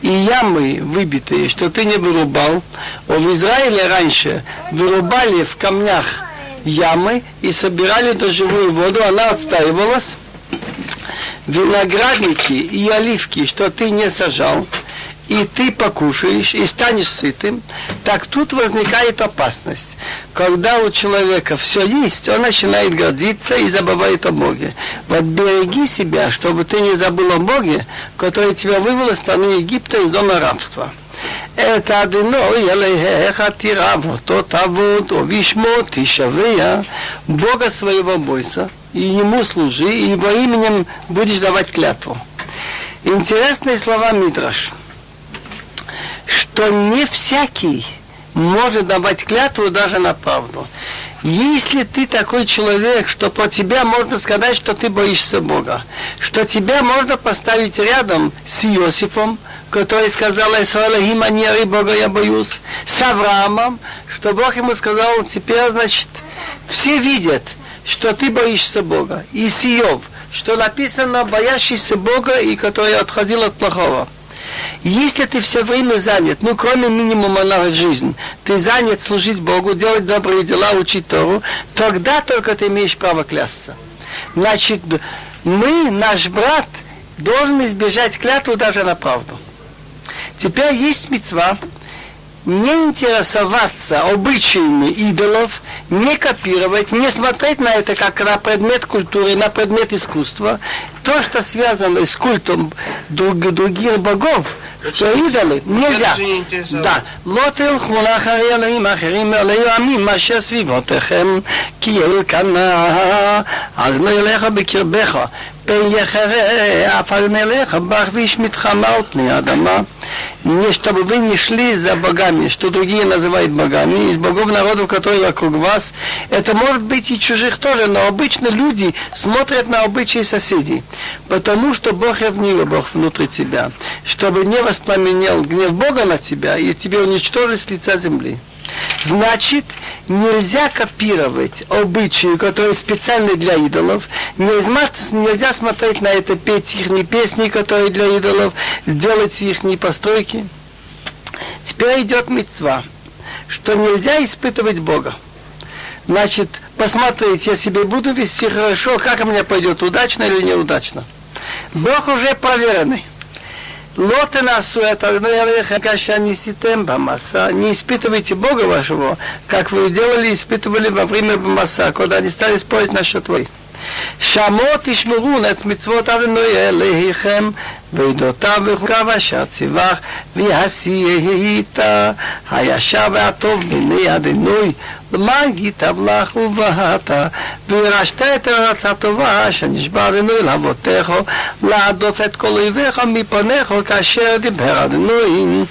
И ямы выбитые, что ты не вырубал. В Израиле раньше вырубали в камнях ямы и собирали дождевую воду, она отстаивалась. Виноградники и оливки, что ты не сажал, и ты покушаешь, и станешь сытым, так тут возникает опасность. Когда у человека все есть, он начинает гордиться и забывает о Боге. Вот береги себя, чтобы ты не забыл о Боге, который тебя вывел из страны Египта из дома рабства. Это אדינוי אליך תירב אותו תעבוד ובשמו תשבע Бога своего бойся и ему служи, и его именем будешь давать клятву. Интересные слова Мидраш что не всякий может давать клятву даже на правду. Если ты такой человек, что по тебе можно сказать, что ты боишься Бога, что тебя можно поставить рядом с Иосифом, который сказал Исраилахим, они Бога я боюсь, с Авраамом, что Бог ему сказал, теперь, значит, все видят, что ты боишься Бога. И с Иов, что написано, боящийся Бога и который отходил от плохого. Если ты все время занят, ну, кроме минимума на жизнь, ты занят служить Богу, делать добрые дела, учить Тору, тогда только ты имеешь право клясться. Значит, мы, наш брат, должен избежать клятву даже на правду. Теперь есть мецва, не интересоваться обычаями идолов, не копировать, не смотреть на это как на предмет культуры, на предмет искусства. То, что связано с культом друг, других богов, что идолы, нельзя. Да. לא תלכו לאחרי אלוהים אחרים אלוהי עמים מאשר סביבותיכם כי אל כנא אז לא ילך בקרבך яхаре, а нелеха бахвиш митхамал пни адама. Не чтобы вы не шли за богами, что другие называют богами, из богов народов, которые вокруг вас. Это может быть и чужих тоже, но обычно люди смотрят на обычаи соседей, потому что Бог ревнивый, Бог внутри тебя, чтобы не воспламенел гнев Бога на тебя и тебе уничтожить с лица земли. Значит, нельзя копировать обычаи, которые специальны для идолов. Нельзя, смотреть на это, петь их песни, которые для идолов, сделать их постройки. Теперь идет мецва, что нельзя испытывать Бога. Значит, посмотреть, я себе буду вести хорошо, как у меня пойдет, удачно или неудачно. Бог уже проверенный. לא תנעשו את אדוני כאשר ניסיתם במסע, не испытывайте Бога вашего, как вы делали, испытывали во время масса, когда они стали спорить насчет твоих. שמו תשמרו נץ מצוות אדוני אלוהיכם ועדותיו וחוקיו אשר ציווך ועשית הישר והטוב בעיני אדוני למען ייטב לך ובהת וירשת את הארץ הטובה שנשבע אדוני לאבותיך להדוף את כל אויביך מפניך כאשר דיבר אדוני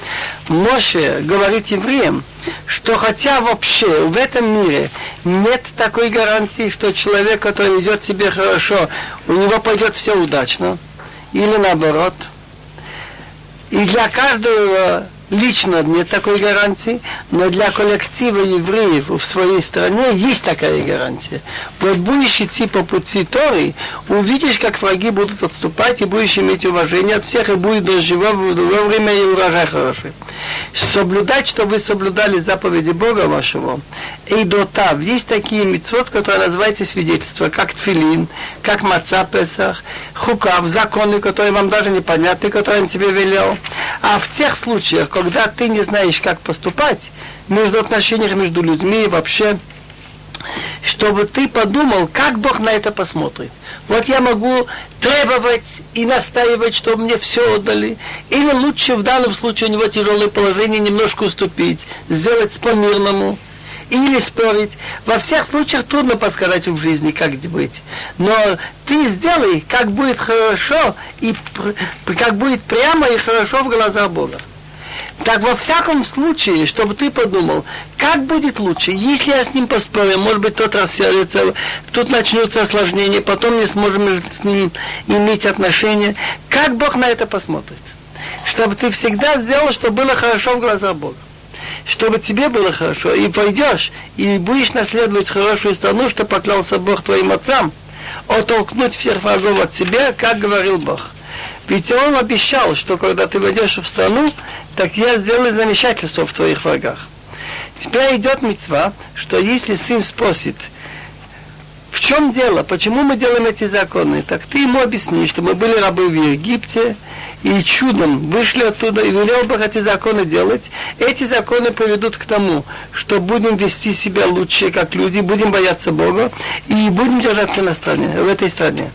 Моше говорит евреям, что хотя вообще в этом мире нет такой гарантии, что человек, который ведет себя хорошо, у него пойдет все удачно, или наоборот. И для каждого лично нет такой гарантии, но для коллектива евреев в своей стране есть такая гарантия. Вот будешь идти по пути Торы, увидишь, как враги будут отступать, и будешь иметь уважение от всех, и будет дождево во время и урожай хороший. Соблюдать, чтобы вы соблюдали заповеди Бога вашего. И дотав. Есть такие мецвод, которые называются свидетельства, как тфилин, как маца Песах, хукав, законы, которые вам даже непонятны, которые он тебе велел. А в тех случаях, когда ты не знаешь, как поступать, между отношениях между людьми вообще, чтобы ты подумал, как Бог на это посмотрит. Вот я могу требовать и настаивать, чтобы мне все отдали. Или лучше в данном случае у него тяжелое положение немножко уступить, сделать по-мирному или спорить. Во всех случаях трудно подсказать в жизни, как быть. Но ты сделай, как будет хорошо, и как будет прямо и хорошо в глазах Бога. Так во всяком случае, чтобы ты подумал, как будет лучше, если я с ним поспорю, может быть, тот рассердится, тут начнутся осложнения, потом не сможем с ним иметь отношения. Как Бог на это посмотрит? Чтобы ты всегда сделал, чтобы было хорошо в глазах Бога. Чтобы тебе было хорошо, и пойдешь, и будешь наследовать хорошую страну, что поклялся Бог твоим отцам, оттолкнуть всех врагов от себя, как говорил Бог. Ведь он обещал, что когда ты войдешь в страну, так я сделаю замешательство в твоих врагах. Теперь идет мецва, что если сын спросит, в чем дело, почему мы делаем эти законы, так ты ему объясни, что мы были рабы в Египте, и чудом вышли оттуда и велел бы эти законы делать, эти законы приведут к тому, что будем вести себя лучше, как люди, будем бояться Бога и будем держаться на стране, в этой стране.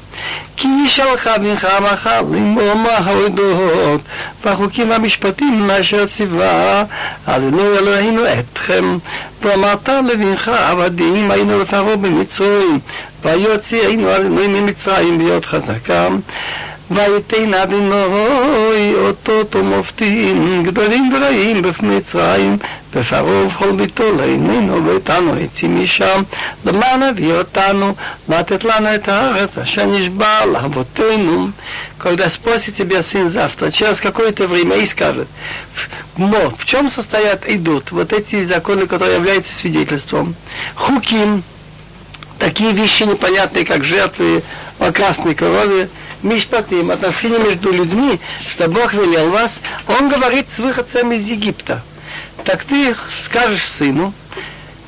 כי שלחה בנך מחר למרום ההודות והחוקים והמשפטים מאשר ציווה עלינו אלוהינו אתכם ואמרת לבנך עבדים היינו לפרעה במצרים ויוציאנו עלינו ממצרים להיות חזקה ויתן אדינוי אותות ומופתים גדולים ורעים במצרים בפרעה ובכל ביתו לעינינו ואיתנו יצאים משם למען הביא אותנו לתת לנו את הארץ אשר נשבע לאבותינו когда спросит тебя сын завтра, через какое-то время и скажет, но в чем состоят идут вот эти законы, которые являются свидетельством? Хуким, такие вещи непонятные, как жертвы о красной корове, мишпатим, отношения между людьми, что Бог велел вас, Он говорит с выходцем из Египта. Так ты скажешь сыну,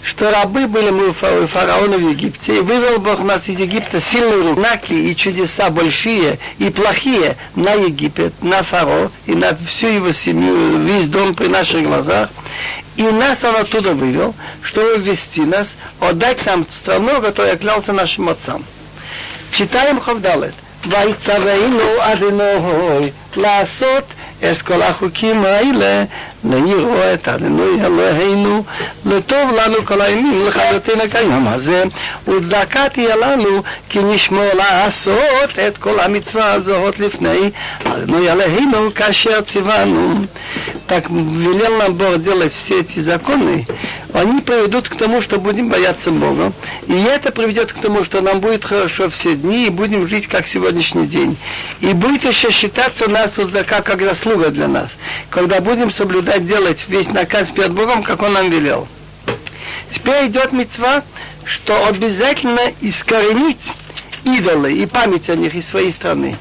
что рабы были мы у фараона в Египте, и вывел Бог нас из Египта сильные знаки и чудеса большие и плохие на Египет, на фарао и на всю его семью, весь дом при наших глазах. И нас он оттуда вывел, чтобы ввести нас, отдать нам страну, которая клялся нашим отцам. Читаем Хавдалет. ויצווינו אדינוי לעשות את כל החוקים האלה לראות את אדינוי אלוהינו לטוב לנו כל הימים לחייתנו כיום הזה וצדקה תהיה לנו כי נשמור לעשות את כל המצווה הזאת לפני אדינוי אלוהינו כאשר ציוונו так велел нам Бог делать все эти законы, они приведут к тому, что будем бояться Бога. И это приведет к тому, что нам будет хорошо все дни, и будем жить как сегодняшний день. И будет еще считаться нас вот за как, как заслуга для нас, когда будем соблюдать, делать весь наказ перед Богом, как Он нам велел. Теперь идет мецва, что обязательно искоренить идолы и память о них из своей страны.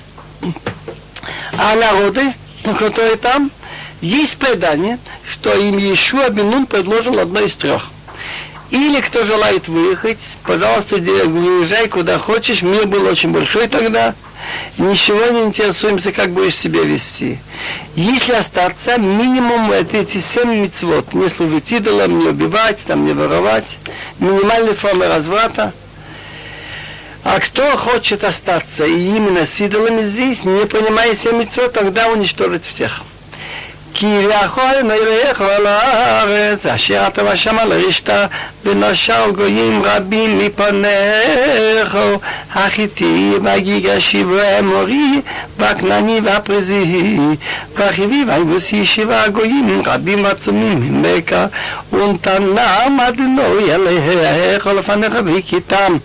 А народы, которые там, есть предание, что им Иешуа Бенун предложил одно из трех. Или кто желает выехать, пожалуйста, выезжай куда хочешь. Мир был очень большой тогда. Ничего не интересуемся, как будешь себя вести. Если остаться, минимум это эти семь мецвод. Не служить идолам, не убивать, там, не воровать. Минимальные формы разврата. А кто хочет остаться и именно с идолами здесь, не понимая семь мецвод, тогда уничтожить всех. כי יכול נלך על הארץ אשר אתה ושם לרשת ונשל גויים רבים מפניך. החיטי והגיגשי והאמורי והכנעני והפריזי והחיבי והיבוסי שבעה גויים רבים עצומים ממך ונתנם אדינוי אליך לפניך והכיתם.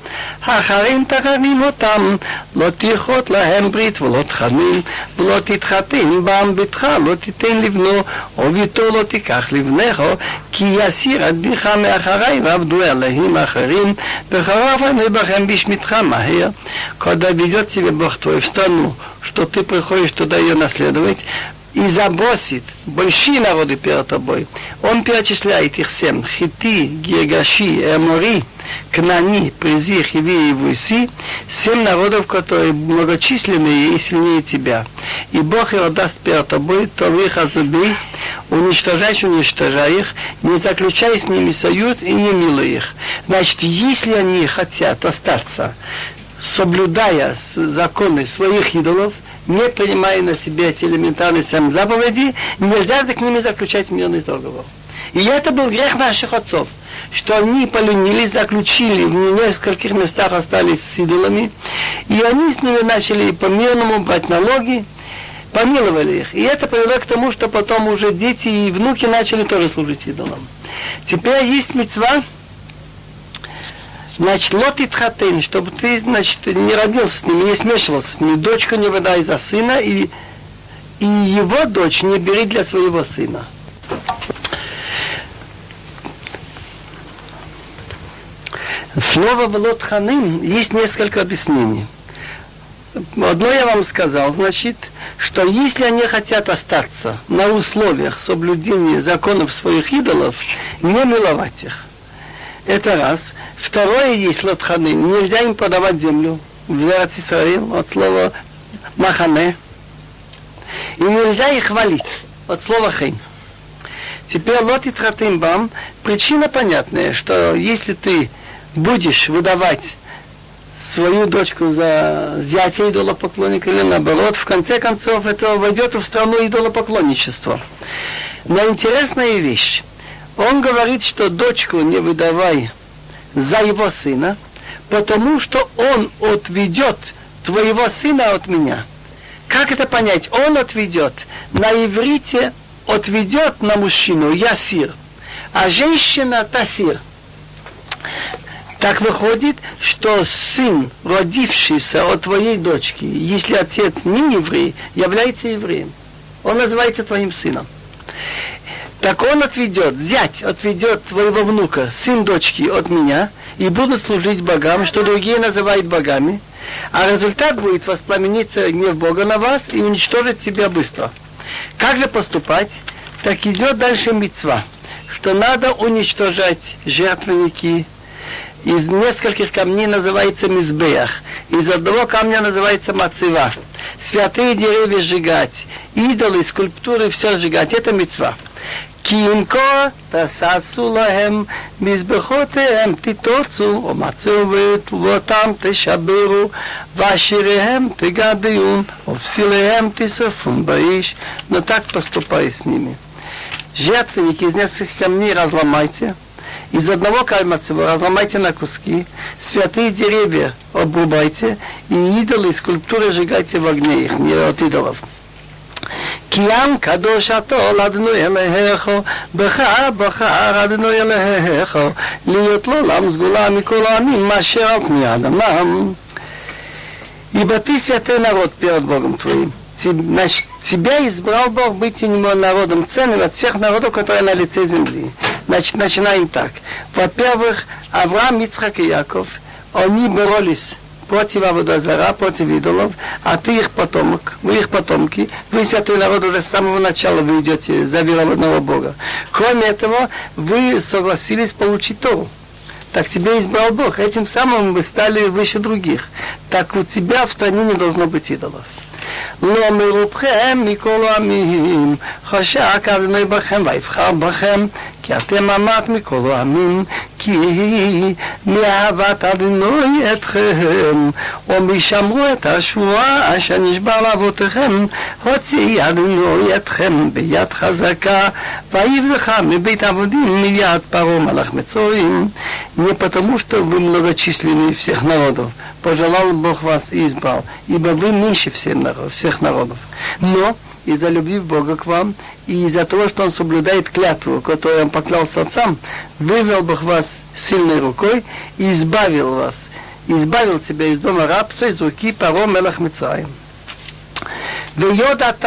אחרים תחרים אותם לא תכרות להם ברית ולא תכנים ולא תתחתן בם ביתך לא תיתן לבנות לו, וביתו לא תיקח לבנך, כי יסיר עד ביך מאחריי, ועבדו אלוהים אחרים, וחרב אני בכם בשמיתך מהר. Когда ведет тебя Бог твой в страну, что ты приходишь туда ее наследовать, и забросит большие народы перед тобой. Он перечисляет их семь. Хити, Гергаши, Эмори, Кнани, Призи, Хиви и Вуси. Семь народов, которые многочисленные и сильнее тебя. И Бог его даст перед тобой, то их азуби, уничтожать, уничтожай их, не заключай с ними союз и не милуй их. Значит, если они хотят остаться, соблюдая законы своих идолов, не принимая на себя эти элементарные сам заповеди, нельзя за к ними заключать мирный договор. И это был грех наших отцов, что они поленились, заключили, в нескольких местах остались с идолами, и они с ними начали по мирному брать налоги, помиловали их. И это привело к тому, что потом уже дети и внуки начали тоже служить идолам. Теперь есть мецва, Значит, лотит хатен, чтобы ты, значит, не родился с ними, не смешивался с ними. Дочку не выдай за сына, и, и его дочь не бери для своего сына. Слово «влот ханым» есть несколько объяснений. Одно я вам сказал, значит, что если они хотят остаться на условиях соблюдения законов своих идолов, не миловать их. Это раз. Второе есть лотханы. Нельзя им продавать землю в Исраил от слова махане. И нельзя их хвалить от слова хейм. Теперь лот и бам. Причина понятная, что если ты будешь выдавать свою дочку за зятя идолопоклонника или наоборот, в конце концов это войдет в страну идолопоклонничества. Но интересная вещь. Он говорит, что дочку не выдавай за его сына, потому что он отведет твоего сына от меня. Как это понять? Он отведет. На иврите отведет на мужчину ясир, а женщина тасир. Так выходит, что сын, родившийся от твоей дочки, если отец не еврей, является евреем. Он называется твоим сыном. Так он отведет, зять отведет твоего внука, сын дочки от меня, и будут служить богам, что другие называют богами, а результат будет воспламениться гнев Бога на вас и уничтожить себя быстро. Как же поступать? Так идет дальше мецва, что надо уничтожать жертвенники, из нескольких камней называется мизбеях, из одного камня называется мацева. Святые деревья сжигать, идолы, скульптуры, все сжигать, это мецва. כי אם כה תששו להם מזבחותיהם תתוצו ומצאו וטובותם תשברו ועשיריהם תגדיון ופסיליהם תשרפון באיש но так поступай с ними жертвенники из нескольких камней разломайте из одного кальмацева разломайте на куски, святые деревья обрубайте, и идолы и скульптуры сжигайте в огне их, не от идолов. Киям кадошато ладну элехехо, бха бха радну элехехо, льет лолам сгула миколами машеров миадамам. Ибо ты святой народ перед Богом твоим. Тебя избрал Бог быть у народом ценным от всех народов, которые на лице земли. Значит, начинаем так. Во-первых, Авраам, Ицхак и Яков, они боролись против Аводозара, против идолов, а ты их потомок, вы их потомки, вы святой народ уже с самого начала вы идете за веру одного Бога. Кроме этого, вы согласились получить Тору. Так тебя избрал Бог, этим самым вы стали выше других. Так у тебя в стране не должно быть идолов. לא מרובכם מכל העמים, חשק אדוני בכם ויבחר בכם, כי אתם אמת מכל העמים, כי מאהבת אדוני אתכם, ומשמרו את השבועה אשר נשבע לאבותיכם, הוציא אדוני אתכם ביד חזקה, ויבלך מבית עבודים מיד פרעה מלך מצורים, не потому, что вы многочисленнее всех народов, пожелал Бог вас и избрал, ибо вы меньше всех народов, всех народов. Но из-за любви Бога к вам и из-за того, что Он соблюдает клятву, которую Он поклялся отцам, вывел Бог вас сильной рукой и избавил вас, избавил тебя из дома рабства, из руки Паро Мелах Мицраим. ויודעת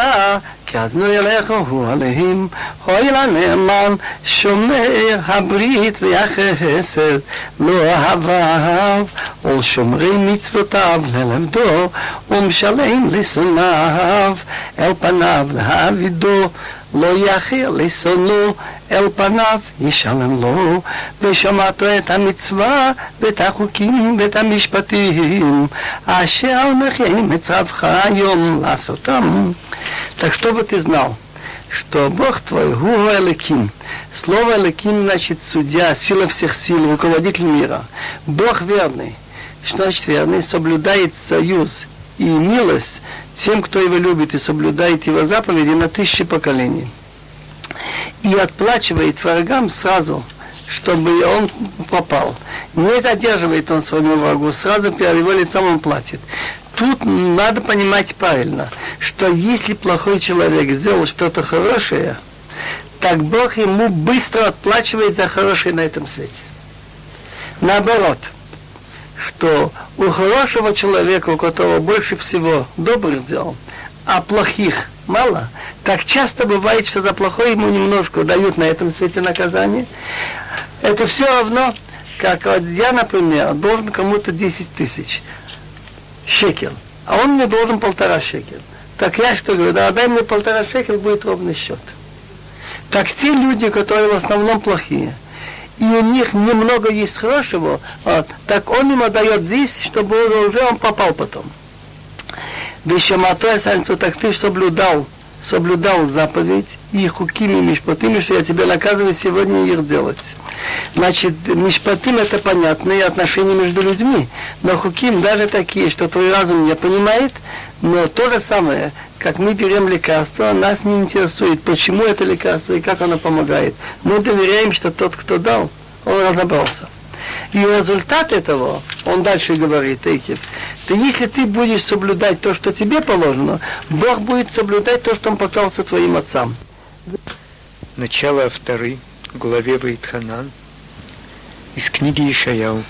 כי אזנו אליך הוא עליהם, אוי לנאמן, שומר הברית והחסד, לא אהביו, ולשומרי מצוותיו ללמדו, ומשלם לשונאיו, אל פניו להעבידו, לא יכיר לשונאו, אל פניו ישלם לו, ושמעתו את המצווה ואת החוקים ואת המשפטים, אשר אנכי מצווך היום לעשותם. Так чтобы ты знал, что Бог твой Гугу Эликим. Слово Эликим значит судья, сила всех сил, руководитель мира. Бог верный. Что значит верный? Соблюдает союз и милость тем, кто его любит и соблюдает его заповеди на тысячи поколений и отплачивает врагам сразу, чтобы он попал. Не задерживает он своему врагу, сразу перед его лицом он платит. Тут надо понимать правильно, что если плохой человек сделал что-то хорошее, так Бог ему быстро отплачивает за хорошее на этом свете. Наоборот, что у хорошего человека, у которого больше всего добрых дел, а плохих мало, так часто бывает, что за плохое ему немножко дают на этом свете наказание. Это все равно, как вот я, например, должен кому-то 10 тысяч шекел, а он мне должен полтора шекел. Так я что говорю, да, дай мне полтора шекел, будет ровный счет. Так те люди, которые в основном плохие, и у них немного есть хорошего, вот, так он им отдает здесь, чтобы уже он попал потом. Вещамато я так ты соблюдал соблюдал заповедь и хукими мишпатими, что я тебя наказываю сегодня их делать. Значит, мишпатим это понятные отношения между людьми, но хуким даже такие, что твой разум не понимает, но то же самое, как мы берем лекарство, нас не интересует, почему это лекарство и как оно помогает. Мы доверяем, что тот, кто дал, он разобрался. И результат этого, он дальше говорит, Эйкев, то если ты будешь соблюдать то, что тебе положено, Бог будет соблюдать то, что Он поклялся твоим отцам. Начало второй главе Вайтханан из книги Ишаяу.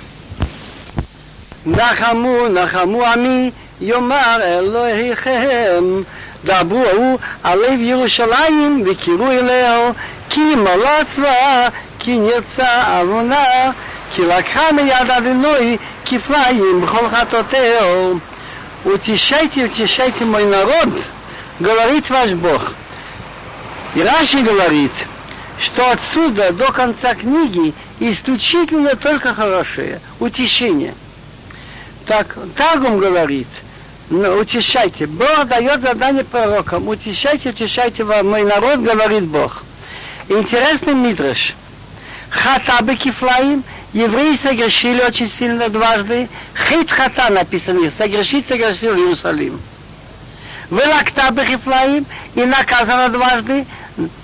נחמו, נחמו עמי, יאמר אלוהיכם. דברו על לב ירושלים וקראו אליה, כי מלא צבאה, כי נרצה עוונה, כי לקחה מיד אדינוי כפליים בכל חטאותיהו. Утешайте, утешайте мой народ, говорит ваш Бог. И Раши говорит, что отсюда до конца книги исключительно только хорошее, утешение. Так, Тагум говорит, ну, утешайте. Бог дает задание пророкам. Утешайте, утешайте вам. Мой народ, говорит Бог. Интересный мидраш. Хата кифлаим. Евреи согрешили очень сильно дважды. Хит хата написано. Согрешить согрешил Иерусалим. Вылакта кифлаим. И наказано дважды.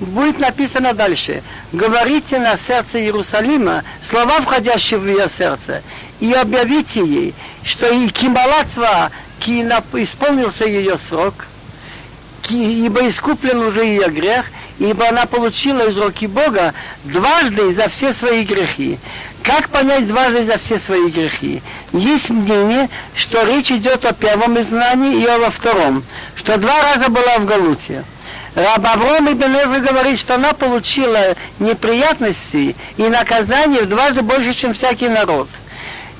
Будет написано дальше. Говорите на сердце Иерусалима слова, входящие в ее сердце, и объявите ей, что и кималацва ки исполнился ее срок, ибо искуплен уже ее грех, ибо она получила из руки Бога дважды за все свои грехи. Как понять дважды за все свои грехи? Есть мнение, что речь идет о первом изгнании и о втором, что два раза была в Галуте. Раб Авром Ибн говорит, что она получила неприятности и наказание в дважды больше, чем всякий народ.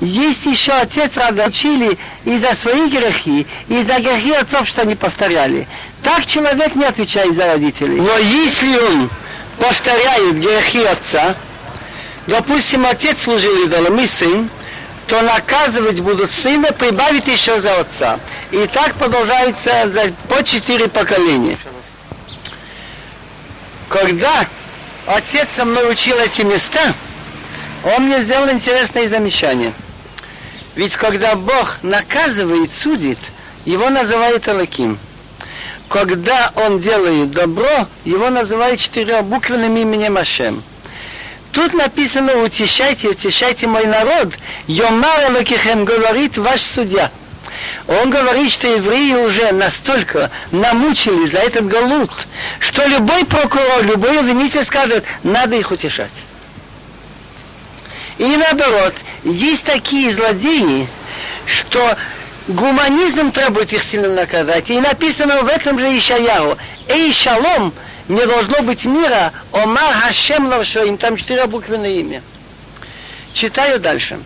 Есть еще отец рада учили и за свои грехи, и за грехи отцов, что они повторяли. Так человек не отвечает за родителей. Но если он повторяет грехи отца, допустим, отец служил идолам и сын, то наказывать будут сына, прибавить еще за отца. И так продолжается за, по четыре поколения. Когда отец со мной учил эти места, он мне сделал интересное замечание – ведь когда Бог наказывает, судит, его называют Алаким. Когда он делает добро, его называют четырехбуквенным именем Ашем. Тут написано «Утешайте, утешайте мой народ». Йомар Элокихем говорит ваш судья. Он говорит, что евреи уже настолько намучили за этот галут, что любой прокурор, любой обвинитель скажет, надо их утешать. И наоборот, есть такие злодеи, что гуманизм требует их сильно наказать. И написано в этом же Ишаяу, «Эй, шалом, не должно быть мира, Омар Хашем Лавшоим». Там четыре буквенное имя. Читаю дальше.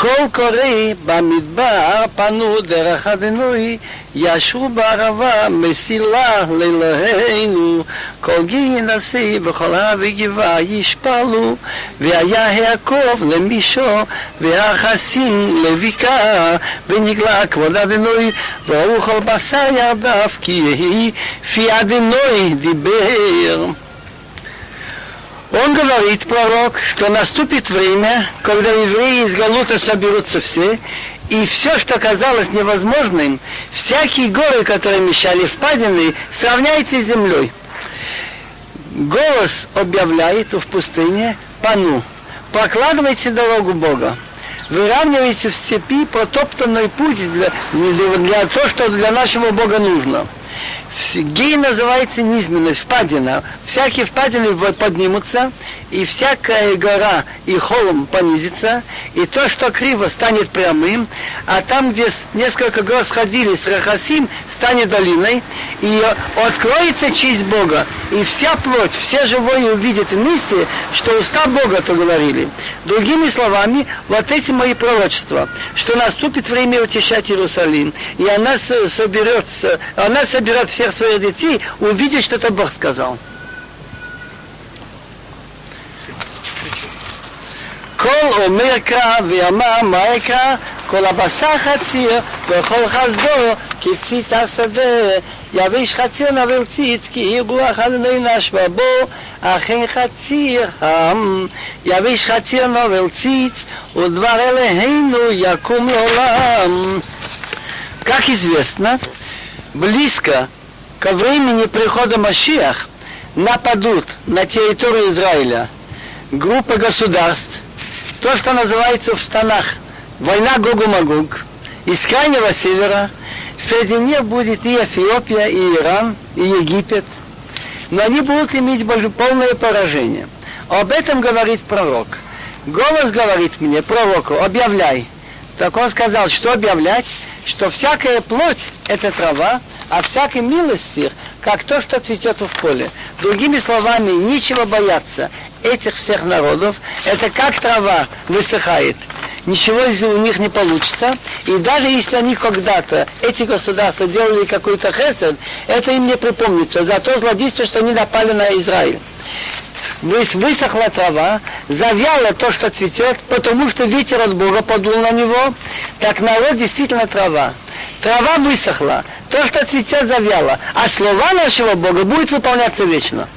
קול קורא במדבר פנו דרך אדינוי ישרו בערבה מסילה לאלוהינו כל גי נשיא בכל הר וגבעה ישפלו והיה יעקב למישו והחסין לבקעה ונגלה כבוד אדינוי ברוך כל בשר ירדף כי יהי פי אדינוי דיבר Он говорит, пророк, что наступит время, когда евреи из Галута соберутся все, и все, что казалось невозможным, всякие горы, которые мешали впадины, сравняйте с землей. Голос объявляет в пустыне пану. Прокладывайте дорогу Бога. Выравнивайте в степи протоптанный путь для, для, для того, что для нашего Бога нужно. Гей называется низменность, впадина. Всякие впадины поднимутся, и всякая гора и холм понизится, и то, что криво, станет прямым, а там, где несколько гор сходились, Рахасим, станет долиной, и откроется честь Бога, и вся плоть, все живое увидят вместе, что уста Бога то говорили. Другими словами, вот эти мои пророчества, что наступит время утешать Иерусалим, и она соберется, она соберет всех своих детей, увидеть, что это Бог сказал. כל אומר קרא ויאמר מה אקרא כל הבשר חציר וכל חסדו כצית השדה יביש חציר נבל ציץ כי רוח אדוני נשבה בו אכן חציר עם יביש חציר נבל ציץ ודבר אלוהינו יקום לעולם Как известно, близко ко времени прихода Машиах нападут на территорию Израиля группа государств, то, что называется в штанах война Гогу-Магуг, из крайнего севера, среди них будет и Эфиопия, и Иран, и Египет, но они будут иметь полное поражение. Об этом говорит пророк. Голос говорит мне, пророку, объявляй. Так он сказал, что объявлять? Что всякая плоть – это трава, а всякая милость их, как то, что цветет в поле. Другими словами, нечего бояться этих всех народов. Это как трава высыхает. Ничего из у них не получится. И даже если они когда-то, эти государства, делали какой-то хесед, это им не припомнится за то злодейство, что они напали на Израиль высохла трава, завяло то, что цветет, потому что ветер от Бога подул на него, так народ действительно трава. Трава высохла, то, что цветет, завяло, а слова нашего Бога будет выполняться вечно.